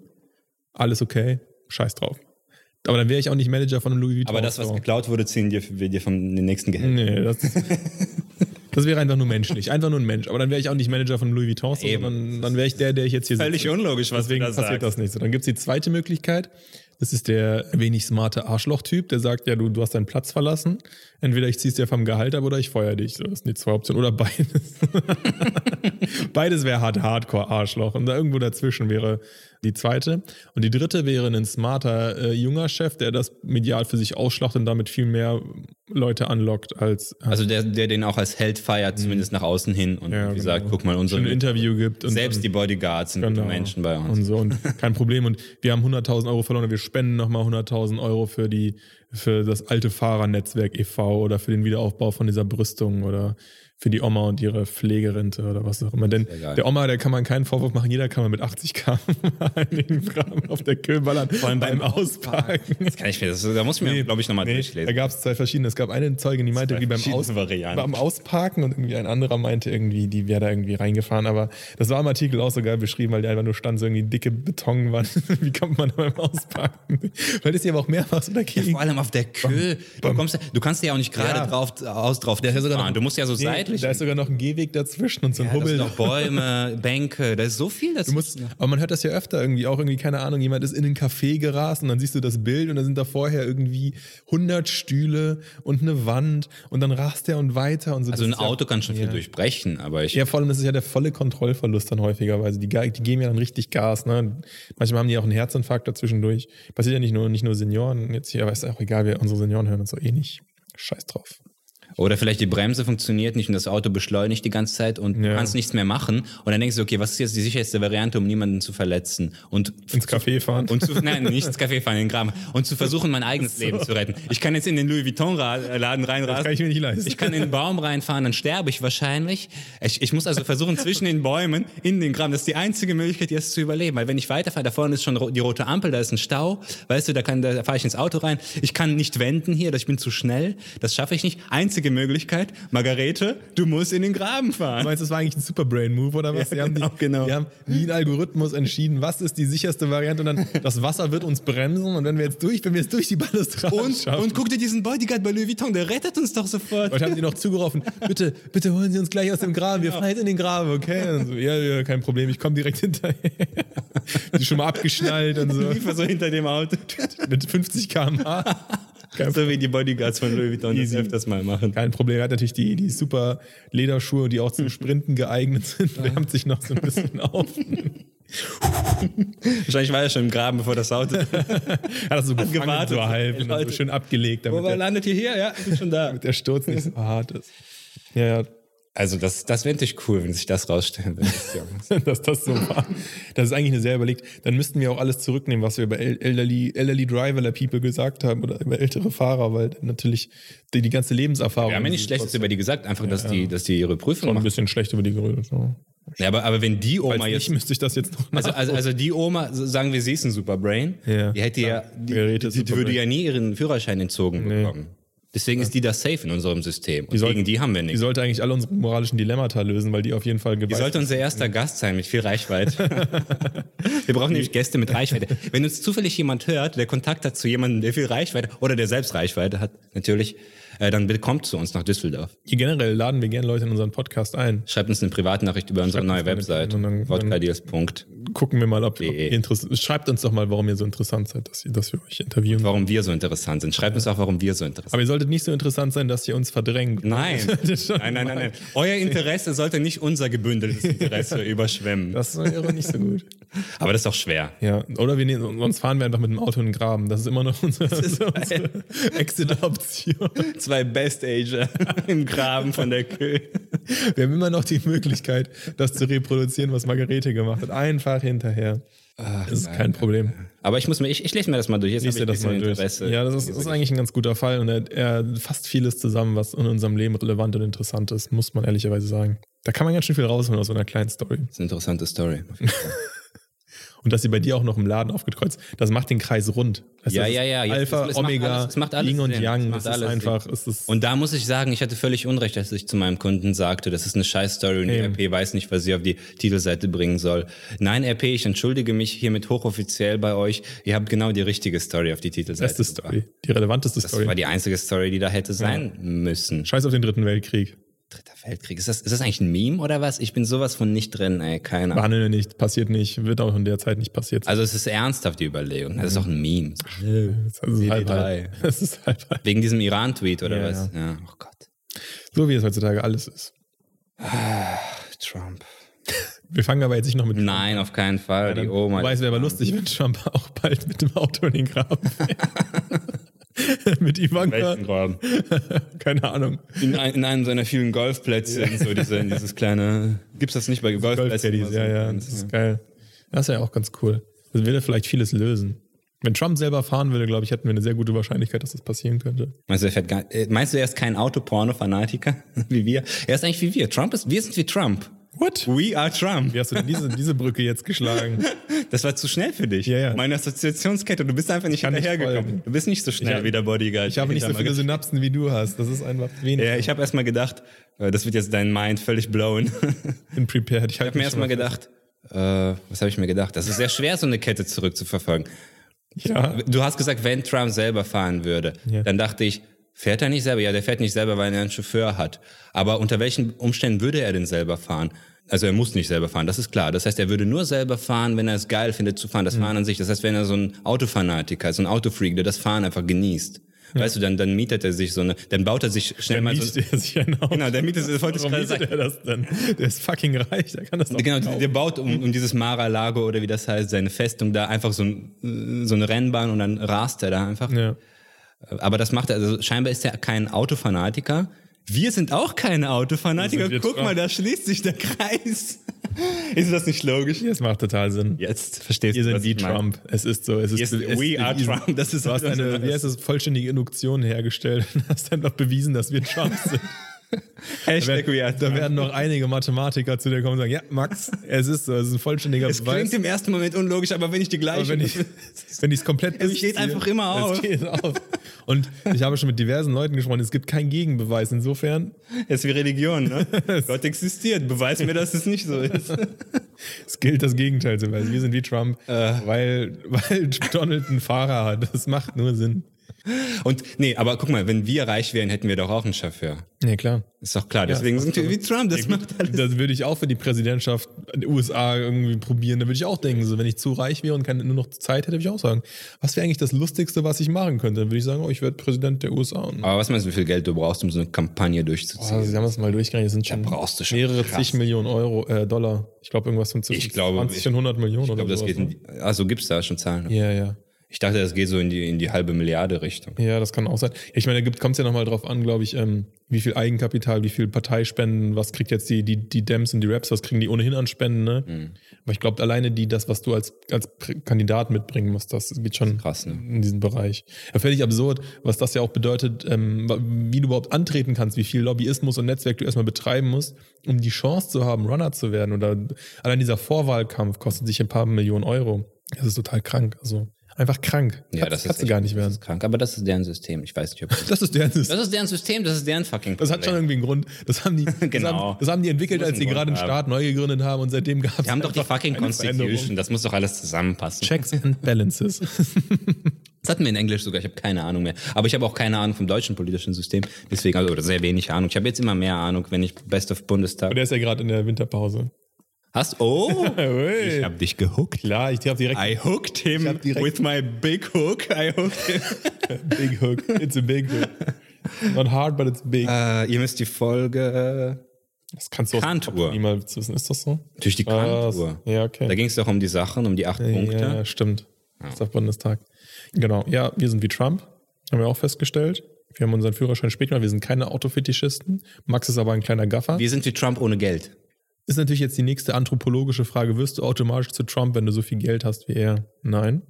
Alles okay. Scheiß drauf. Aber dann wäre ich auch nicht Manager von einem Louis Vuitton. Aber das, was geklaut wurde, ziehen dir, wir dir von den nächsten Gehältern. Nee, das, <laughs> das wäre einfach nur menschlich. Einfach nur ein Mensch. Aber dann wäre ich auch nicht Manager von Louis Vuitton, sondern dann wäre ich der, der ich jetzt hier Völlig sitze. unlogisch, was Deswegen du da passiert sagst. das nicht so. Dann gibt's die zweite Möglichkeit. Das ist der wenig smarte Arschloch-Typ, der sagt, ja, du, du hast deinen Platz verlassen. Entweder ich zieh's dir vom Gehalt ab oder ich feuer dich. Das sind die zwei Optionen. Oder beides. <laughs> beides wäre hart Hardcore-Arschloch. Und da irgendwo dazwischen wäre die zweite. Und die dritte wäre ein smarter äh, junger Chef, der das medial für sich ausschlacht und damit viel mehr Leute anlockt als Also der, der den auch als Held feiert, zumindest nach außen hin und Ja, wie genau. gesagt, guck mal, unsere ein Interview gibt. Und selbst die Bodyguards sind gute Menschen bei uns. Und so und <laughs> kein Problem. Und wir haben 100.000 Euro verloren. Wir spenden nochmal 100.000 Euro für die, für das alte Fahrernetzwerk e.V. oder für den Wiederaufbau von dieser Brüstung oder für die Oma und ihre Pflegerente oder was auch immer. Denn der Oma, der kann man keinen Vorwurf machen. Jeder kann man mit 80 km in den Graben auf der Köhl ballern. Vor allem beim beim Ausparken. Das kann ich mir, das, da muss ich mir, glaube ich, nochmal Nee, da durchlesen. gab es zwei verschiedene. Es gab eine Zeugin, die meinte, irgendwie beim, Aus, beim Ausparken und irgendwie ein anderer meinte irgendwie, die wäre da irgendwie reingefahren. Aber das war im Artikel auch so geil beschrieben, weil der einfach nur stand, so irgendwie dicke Betonwand. <laughs> Wie kommt man da beim Ausparken? Weil das ja aber auch mehrfach so dagegen. Vor allem auf der Kö. Du, kommst, du kannst ja auch nicht gerade Ja. drauf, aus drauf ist ja sogar fahren. noch- Du musst ja so Nee, seitlich. Da ist sogar noch ein Gehweg dazwischen und so ein ja, das Hubbel. sind noch Bäume, <laughs> Bänke, da ist so viel. Das Du musst, aber man hört das ja öfter irgendwie, auch irgendwie, keine Ahnung, jemand ist in ein Café gerast und dann siehst du das Bild und dann sind da vorher irgendwie 100 Stühle und eine Wand und dann rast der und weiter und so. also Das ein ist ja- Auto kann schon viel Ja. durchbrechen, aber ich Ja, vor allem, das ist ja der volle Kontrollverlust dann häufigerweise. Die, die geben ja dann richtig Gas. Ne? Manchmal haben die auch einen Herzinfarkt dazwischendurch. Passiert ja nicht nur, nicht nur Senioren jetzt hier, aber ist auch egal, wir, unsere Senioren hören uns so eh nicht. Scheiß drauf. Oder vielleicht die Bremse funktioniert nicht und das Auto beschleunigt die ganze Zeit und du Ja. kannst nichts mehr machen. Und dann denkst du, okay, was ist jetzt die sicherste Variante, um niemanden zu verletzen? Und Ins Café fahren. und zu, nein, nicht ins Café fahren, in den Graben. Und zu versuchen, mein eigenes Leben zu retten. Ich kann jetzt in den Louis Vuitton-Laden das reinrasen. kann ich mir nicht leisten. Ich kann in den Baum reinfahren, dann sterbe ich wahrscheinlich. Ich, ich muss also versuchen, zwischen den Bäumen in den Graben. Das ist die einzige Möglichkeit, jetzt zu überleben. Weil wenn ich weiterfahre, da vorne ist schon die rote Ampel, da ist ein Stau. Weißt du, da, kann, da fahre ich ins Auto rein. Ich kann nicht wenden hier, ich bin zu schnell. Das schaffe ich nicht. Einzige Möglichkeit, Margarete, du musst in den Graben Du fahren. meinst, das war eigentlich ein Super-Brain-Move oder was? Ja, die, haben genau, die, genau. die haben wie ein Algorithmus entschieden, was ist die sicherste Variante und dann das Wasser wird uns bremsen und wenn wir jetzt durch, wenn wir jetzt durch die Balustrade Und, schaffen. und guck dir diesen Bodyguard bei Louis Vuitton, der rettet uns doch sofort. Und haben die noch zugerufen, bitte, bitte holen Sie uns gleich aus dem <laughs> Graben, wir fahren jetzt in den Graben, okay? So, ja, ja, kein Problem, ich komme direkt hinterher. Die schon mal abgeschnallt und so. <laughs> Liefer so hinter dem Auto. Mit 50 km/h. <laughs> So wie die Bodyguards von Louis Vuitton das Easy. öfters mal machen. Kein Problem. Er hat natürlich die, die super Lederschuhe, die auch zum Sprinten geeignet sind. Wärmt sich noch so ein bisschen auf. <laughs> Wahrscheinlich war er schon im Graben, bevor das Auto. <laughs> Er hat das so <laughs> gewartet. so halb und dann so schön abgelegt, damit Wo der, landet ihr hier? Ja, ich bin schon da. damit der Sturz nicht so hart ist. Ja, ja, Also das, das wäre natürlich cool, wenn sich das rausstellen würde. <laughs> dass das so war. Das ist eigentlich eine sehr überlegt. Dann müssten wir auch alles zurücknehmen, was wir über El- Elderly, Elderly Driver People gesagt haben oder über ältere Fahrer, weil natürlich die, die ganze Lebenserfahrung. Wir haben ja nichts Schlechtes über die gesagt, einfach, dass, die, dass die ihre Prüfung schon ein bisschen schlecht über die geredet. So. Ja, aber, aber wenn die Falls Oma nicht, jetzt. müsste ich das jetzt noch Also, also, also die Oma, sagen wir, sie ist ein Superbrain. Ja. Die hätte ja, die, die, die würde ja nie ihren Führerschein entzogen bekommen. Deswegen ist die da safe in unserem System. Und sollten- gegen die haben wir Die nichts. sollte eigentlich alle unsere moralischen Dilemmata lösen, weil die auf jeden Fall Die sollte unser erster Gast sein mit viel Reichweite. <laughs> wir brauchen nämlich Gäste mit Reichweite. Wenn uns zufällig jemand hört, der Kontakt hat zu jemandem, der viel Reichweite oder der selbst Reichweite hat, natürlich, äh, dann bitte kommt zu uns nach Düsseldorf. Hier generell laden wir gerne Leute in unseren Podcast ein. Schreibt uns eine Privatnachricht über unsere neue Webseite. und dann- Vodkadeals. Gucken wir mal, ob, ob BE. ihr interessiert. Schreibt uns doch mal, warum ihr so interessant seid, dass, ihr, dass wir euch interviewen. Warum wir so interessant sind. Schreibt uns auch, warum wir so interessant sind. Aber ihr solltet nicht so interessant sein, dass ihr uns verdrängt. Nein. <laughs> Nein, nein, nein, nein. Euer Interesse sollte nicht unser gebündeltes Interesse <laughs> überschwemmen. Das wäre nicht so gut. Aber das ist auch schwer. Ja, oder wir nehmen, sonst fahren wir einfach mit dem Auto in den Graben. Das ist immer noch <laughs> unsere, unsere Exit-Option. Zwei Best-Ager <laughs> im Graben von der Kühe. Wir haben immer noch die Möglichkeit, das zu reproduzieren, was Margarete gemacht hat. Einfach hinterher. das ist kein Problem. Aber ich muss mir, ich, ich lese mir das mal durch. Jetzt Lies dir das mal durch. Interesse. Ja, das ist, das ist eigentlich ein ganz guter Fall und er, er fasst vieles zusammen, was in unserem Leben relevant und interessant ist, muss man ehrlicherweise sagen. Da kann man ganz schön viel rausholen aus so einer kleinen Story. Das ist eine interessante Story. <laughs> Und dass sie bei dir auch noch im Laden aufgekreuzt, das macht den Kreis rund. Das Ja, ist ja, ja. Jetzt- Alpha, es- es Omega, alles- es macht alles Yin und. Yang, das ist alles einfach, ist, Und da muss ich sagen, ich hatte völlig Unrecht, dass ich zu meinem Kunden sagte, das ist eine Scheiß-Story und die. RP weiß nicht, was sie auf die Titelseite bringen soll. Nein, RP, ich entschuldige mich hiermit hochoffiziell bei euch. Ihr habt genau die richtige Story auf die Titelseite. beste. Story, die relevanteste Das Story. war die einzige Story, die da hätte sein müssen. Scheiß auf den dritten Weltkrieg. Dritter Weltkrieg. Ist das, ist das eigentlich ein Meme oder was? Ich bin sowas von nicht drin, ey. Keine Ahnung. Behandeln wir nicht, passiert nicht, wird auch in der Zeit nicht passiert. Also es ist ernsthaft die Überlegung. Das ist doch ein Meme. das ist halb, drei. halb. Das ist halb, halb. Wegen diesem Iran-Tweet oder Ja, was? Ja. oh Gott. So wie es heutzutage alles ist. Trump. Wir fangen aber jetzt nicht noch mit Nein, auf keinen Fall. Die Oma. Wobei es wäre aber lustig, wenn Trump auch bald mit dem Auto in den Graben fährt. <laughs> <laughs> mit Ivanka. <laughs> Keine Ahnung. In, ein, in einem seiner vielen Golfplätze, so diese, dieses kleine. Gibt's das nicht bei Golfplätzen? Golfcaddies, ja, ja. Das ist geil. Das ist ja auch ganz cool. Das würde vielleicht vieles lösen. Wenn Trump selber fahren würde, glaube ich, hätten wir eine sehr gute Wahrscheinlichkeit, dass das passieren könnte. Meinst du, er fährt gar, äh, meinst du, er ist kein Autoporno-Fanatiker <laughs> wie wir? Er ist eigentlich wie wir. Trump ist, wir sind wie Trump. What? We are Trump. Wie hast du denn diese, diese Brücke jetzt geschlagen? <laughs> Das war zu schnell für dich. Ja, ja. Meine Assoziationskette, du bist einfach nicht hinterhergekommen. Du bist nicht so schnell Ich- wie der Bodyguard. Ich habe nicht so viele Synapsen wie du hast. Das ist einfach wenig. Ja, ich habe erstmal gedacht, äh, das wird jetzt dein Mind völlig blown. Ich <laughs> bin prepared. Ich, habe mir erstmal gedacht, äh, was habe ich mir gedacht? Das ist sehr schwer, so eine Kette zurückzuverfolgen. Ja. Du hast gesagt, wenn Trump selber fahren würde, Ja. dann dachte ich, fährt er nicht selber? Ja, der fährt nicht selber, weil er einen Chauffeur hat. Aber unter welchen Umständen würde er denn selber fahren? Also er muss nicht selber fahren, das ist klar. Das heißt, er würde nur selber fahren, wenn er es geil findet zu fahren, Mhm. das Fahren an sich. Das heißt, wenn er so ein Autofanatiker, so ein Autofreak, der das Fahren einfach genießt. Weißt du, dann, dann mietet er sich so eine, dann baut er sich schnell Dann mal so, er sich ein Auto. Genau, der mietet, das wollte ich Warum mietet er das denn? Der ist fucking reich, der kann das doch Genau, kaufen. der baut um, um dieses Mar-a-Lago oder wie das heißt, seine Festung da einfach so, ein, so eine Rennbahn und dann rast er da einfach. Ja. Aber das macht er, also scheinbar ist er kein Autofanatiker. Wir sind auch keine Autofanatiker. Wir sind wir Guck mal, da schließt sich der Kreis. <laughs> ist das nicht logisch? Das macht total Sinn. Jetzt verstehst Ihr du, die ich meine. Trump. Es ist so. Es ist, Yes, es, we are es- Trump. Das ist du hast eine, wie heißt vollständige Induktion hergestellt <laughs> und hast dann noch bewiesen, dass wir Trump sind. <laughs> <laughs> Da we are werden, da werden noch einige Mathematiker zu dir kommen und sagen, ja, Max, es ist so, es ist ein vollständiger Es Beweis. klingt im ersten Moment unlogisch, aber wenn ich die gleiche... Aber wenn ich <laughs> es komplett Es steht einfach immer auf. Es auf. Und ich habe schon mit diversen Leuten gesprochen, es gibt keinen Gegenbeweis. Insofern, Es ist wie Religion, ne? <laughs> Gott existiert. Beweis mir, dass es nicht so ist. es gilt das Gegenteil zu beweisen. Wir sind wie Trump, Äh. weil, weil Donald einen Fahrer hat. Das macht nur Sinn. Und nee, aber guck mal, wenn wir reich wären, hätten wir doch auch einen Chauffeur. Ja, klar. Ist doch klar. Deswegen sind wir wie Trump. Das macht alles. Das würde ich auch für die Präsidentschaft der USA irgendwie probieren. Da würde ich auch denken, so, wenn ich zu reich wäre und keine, nur noch Zeit hätte, würde ich auch sagen, was wäre eigentlich das Lustigste, was ich machen könnte? Dann würde ich sagen, oh, ich werde Präsident der USA. Aber was meinst du, wie viel Geld du brauchst, um so eine Kampagne durchzuziehen? also, Sie haben es mal durchgerechnet, das sind schon brauchst du schon mehrere krass. zig Millionen Euro, äh, Dollar. Ich glaube, irgendwas von zwischen Ich glaube, 20 ich- und 100 Millionen Ich oder glaube, das geht in ne? also gibt's da schon Zahlen? Ja, ja. Ich dachte, das geht so in die, in die halbe Milliarde Richtung. Ja, das kann auch sein. Ich meine, da kommt es ja nochmal drauf an, glaube ich, ähm, wie viel Eigenkapital, wie viel Parteispenden, was kriegt jetzt die, die, die Dems und die Raps, was kriegen die ohnehin an Spenden, ne? Mhm. Aber ich glaube, alleine die, das, was du als, als Kandidat mitbringen musst, das geht schon Krass, ne? in diesem Bereich. Ja, völlig absurd, was das ja auch bedeutet, ähm, wie du überhaupt antreten kannst, wie viel Lobbyismus und Netzwerk du erstmal betreiben musst, um die Chance zu haben, Runner zu werden. Oder allein dieser Vorwahlkampf kostet sich ein paar Millionen Euro. Das ist total krank. Also einfach krank. Ja, das ist kannst du gar nicht Das werden. ist krank, aber das ist deren System. Ich weiß nicht, ob <laughs> das. Das ist deren System. Das ist deren System, das ist deren fucking Das hat schon irgendwie einen Grund. Das haben die, <laughs> das Genau. haben, das haben die entwickelt, Das als sie gerade einen Staat neu gegründet haben und seitdem gab es Wir haben doch die fucking Constitution, das muss doch alles zusammenpassen. Checks <laughs> and Balances. Das hatten wir in Englisch sogar, ich habe keine Ahnung mehr. Aber ich habe auch keine Ahnung vom deutschen politischen System. Deswegen, also, oder sehr wenig Ahnung. Ich habe jetzt immer mehr Ahnung, wenn ich Best of Bundestag. Und der ist ja gerade in der Winterpause. Hast oh, <laughs> ich habe dich gehuckt. Klar, ich habe direkt I hooked him hab with my big hook. I hooked him. <laughs> Big Hook. It's a big hook. Not hard, but it's big. äh, ihr müsst die Folge Das kannst du. Kopf niemals wissen. Ist das so? durch die Was? Kantour. Ja, okay. Da ging es doch um die Sachen, um die acht Punkte. Ja, ja, stimmt. Das ist auf Bundestag. Genau. Ja, wir sind wie Trump. Haben wir auch festgestellt. Wir haben unseren Führerschein spät gemacht. Wir sind keine Autofetischisten. Max ist aber ein kleiner Gaffer. Wir sind wie Trump ohne Geld. Ist natürlich jetzt die nächste anthropologische Frage. Wirst du automatisch zu Trump, wenn du so viel Geld hast wie er? Nein.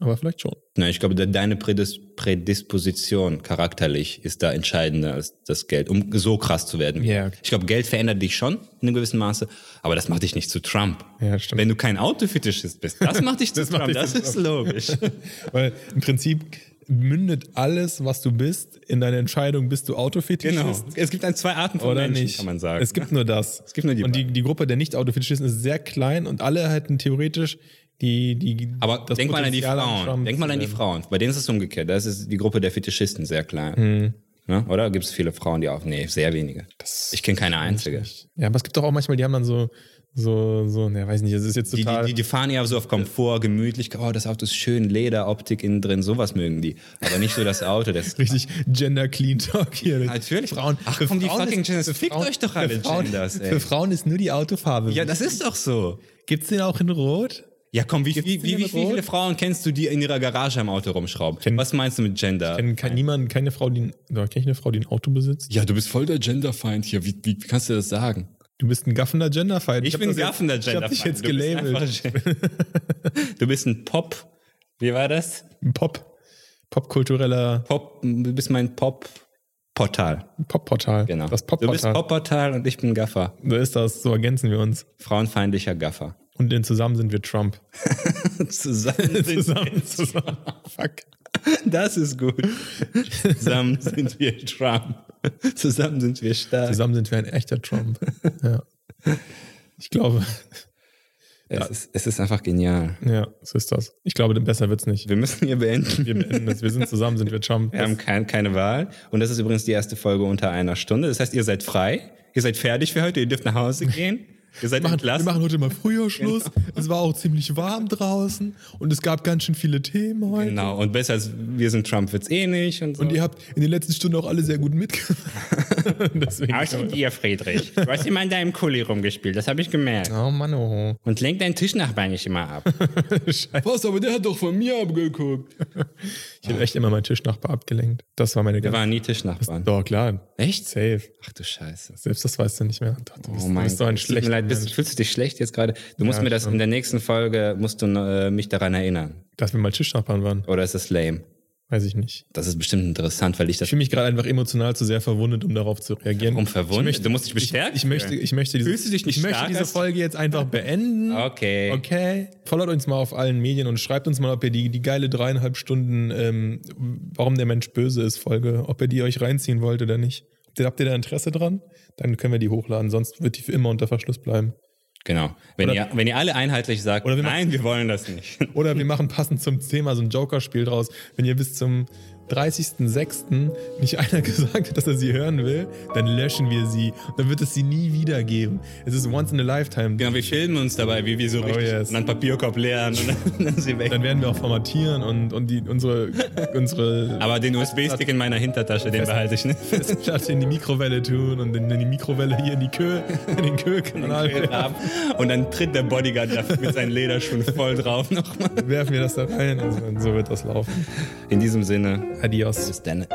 Aber vielleicht schon. Na, ich glaube, de- deine Prädis Prädisposition charakterlich ist da entscheidender als das Geld, um so krass zu werden. er. Ich glaube, Geld verändert dich schon in einem gewissen Maße, aber das macht dich nicht zu Trump. Ja, stimmt. Wenn du kein Autofetischist bist, das macht dich <laughs> zu Das Trump. dich Das zu ist Trump. logisch. <laughs> Weil im Prinzip mündet alles, was du bist, in deine Entscheidung, bist du Autofetischist genau. Es gibt dann zwei Arten von oder Menschen, nicht. kann man sagen. Es gibt nur das. Es gibt nur die und die, die Gruppe der Nicht-Autofetischisten ist sehr klein und alle hätten theoretisch die, die aber das denk mal an die Frauen. Trump Denk mal an die. Frauen. Bei denen ist es umgekehrt. Da ist die Gruppe der Fetischisten sehr klein. Hm. Ne? Oder gibt es viele Frauen, die auch. Nee, sehr wenige. ich kenne keine einzige. Ja, aber es gibt doch auch manchmal, die haben dann so, so, so, ne, weiß nicht, es ist jetzt Die, total. die, die, die fahren eher so auf Komfort, gemütlich. Oh, das Auto ist schön, Leder, Optik innen drin, sowas mögen die. Aber nicht so das Auto. Das <laughs> Richtig Gender Clean Talk hier. Natürlich. Frauen. Ach für komm, die Frauen fucking ist- Genders. für Fickt Frauen- euch doch alle Frauen, Genders, ey. Für Frauen ist nur die Autofarbe. ja, das ist doch so. Gibt's den auch in Rot? Ja, komm, wie, wie, wie, wie, viele? Frauen kennst du, die in ihrer Garage am Auto rumschrauben? Kenn- Was meinst du mit Gender? Kenn, kann niemand, keine Frau, die, ein- kenn ich eine Frau, die ein Auto besitzt? ja, du bist voll der Genderfeind hier. Wie, wie, wie kannst du das sagen? Du bist ein gaffender Genderfight. Ich, hab bin jetzt- gaffender Ich hab dich jetzt Du bist gelabelt. Du bist ein Pop. Wie war das? Ein Pop. Popkultureller Pop, du bist mein Pop-Portal. Popportal. Genau. Das du bist Popportal. Pop-Portal und ich bin Gaffer. So ist das, so ergänzen wir uns. Frauenfeindlicher Gaffer. Und in zusammen sind wir Trump. <laughs> Zusammen sind zusammen, zusammen. Fuck. Das ist gut. Zusammen sind wir Trump. Zusammen sind wir stark. Zusammen sind wir ein echter Trump. <laughs> Ja. Ich glaube, Es, ist, es ist einfach genial. ja, so ist das. Ich glaube, besser wird's nicht. Wir müssen hier beenden. Wir beenden das. Wir sind zusammen, sind wir Trump. Wir haben kein, keine Wahl. Und das ist übrigens die erste Folge unter einer Stunde. Das heißt, ihr seid frei. Ihr seid fertig für heute. Ihr dürft nach Hause gehen. Ihr seid Wir machen, wir machen heute mal früher Schluss. Es war auch ziemlich warm draußen und es gab ganz schön viele Themen heute. Genau. Und besser als wir sind Trump wird's eh nicht. Und, so. Und ihr habt in den letzten Stunden auch alle sehr gut mitgemacht. <laughs> Deswegen. Außer dir, <laughs> Friedrich. Du hast immer in deinem Kuli rumgespielt. Das habe ich gemerkt. Oh Mann, oh. Und lenk deinen Tischnachbarn nicht immer ab. <laughs> Was, aber der hat doch von mir abgeguckt. Ich habe echt immer meinen Tischnachbar abgelenkt. Das war meine Wir ganze. waren nie Tischnachbarn. Doch, klar. Echt? Safe. Ach du Scheiße. Selbst das weißt du nicht mehr. Doch, du bist, Oh du mein bist so ein Gott. Tut mir leid, bist, fühlst du dich schlecht jetzt gerade? Du musst Ja, mir das schon. in der nächsten Folge, musst du äh, mich daran erinnern. Dass wir mal Tischnachbarn waren, Oder ist das lame? Weiß ich nicht. Das ist bestimmt interessant, weil ich Ich das fühle mich gerade einfach emotional zu sehr verwundet, um darauf zu reagieren. Warum verwundet? Ich möchte, Du musst dich bestärken Ich, ich, möchte, ich möchte diese, Fühlst du dich nicht ich möchte diese Folge jetzt einfach beenden. Okay. Okay. Followt uns mal auf allen Medien und schreibt uns mal, ob ihr die, die geile dreieinhalb Stunden, ähm, warum der Mensch böse ist, Folge, ob ihr die euch reinziehen wollt oder nicht. Habt ihr, habt ihr da Interesse dran? Dann können wir die hochladen, sonst wird die für immer unter Verschluss bleiben. Genau. Wenn, Oder- ihr, wenn ihr alle einheitlich sagt, Oder wir machen- nein, wir wollen das nicht. Oder wir machen passend zum Thema so ein Joker-Spiel draus. Wenn ihr bis zum 30.06. nicht einer <laughs> gesagt hat, dass er sie hören will, dann löschen wir sie. Dann wird es sie nie wieder geben. Es ist once in a lifetime. Genau, wir filmen uns dabei, wie wir so richtig yes. und dann Papierkorb leeren und dann, sie weg. Dann werden wir auch formatieren und, und die, unsere, unsere <laughs> Aber den USB-Stick in meiner Hintertasche, den behalte ich nicht. Festplatte in die Mikrowelle tun und in, die Mikrowelle hier in die Kö, in den werfen. Und dann tritt der Bodyguard mit seinen Lederschuhen voll drauf nochmal. werfen wir das da rein und so wird das laufen. In diesem Sinne, Adios. bis dann.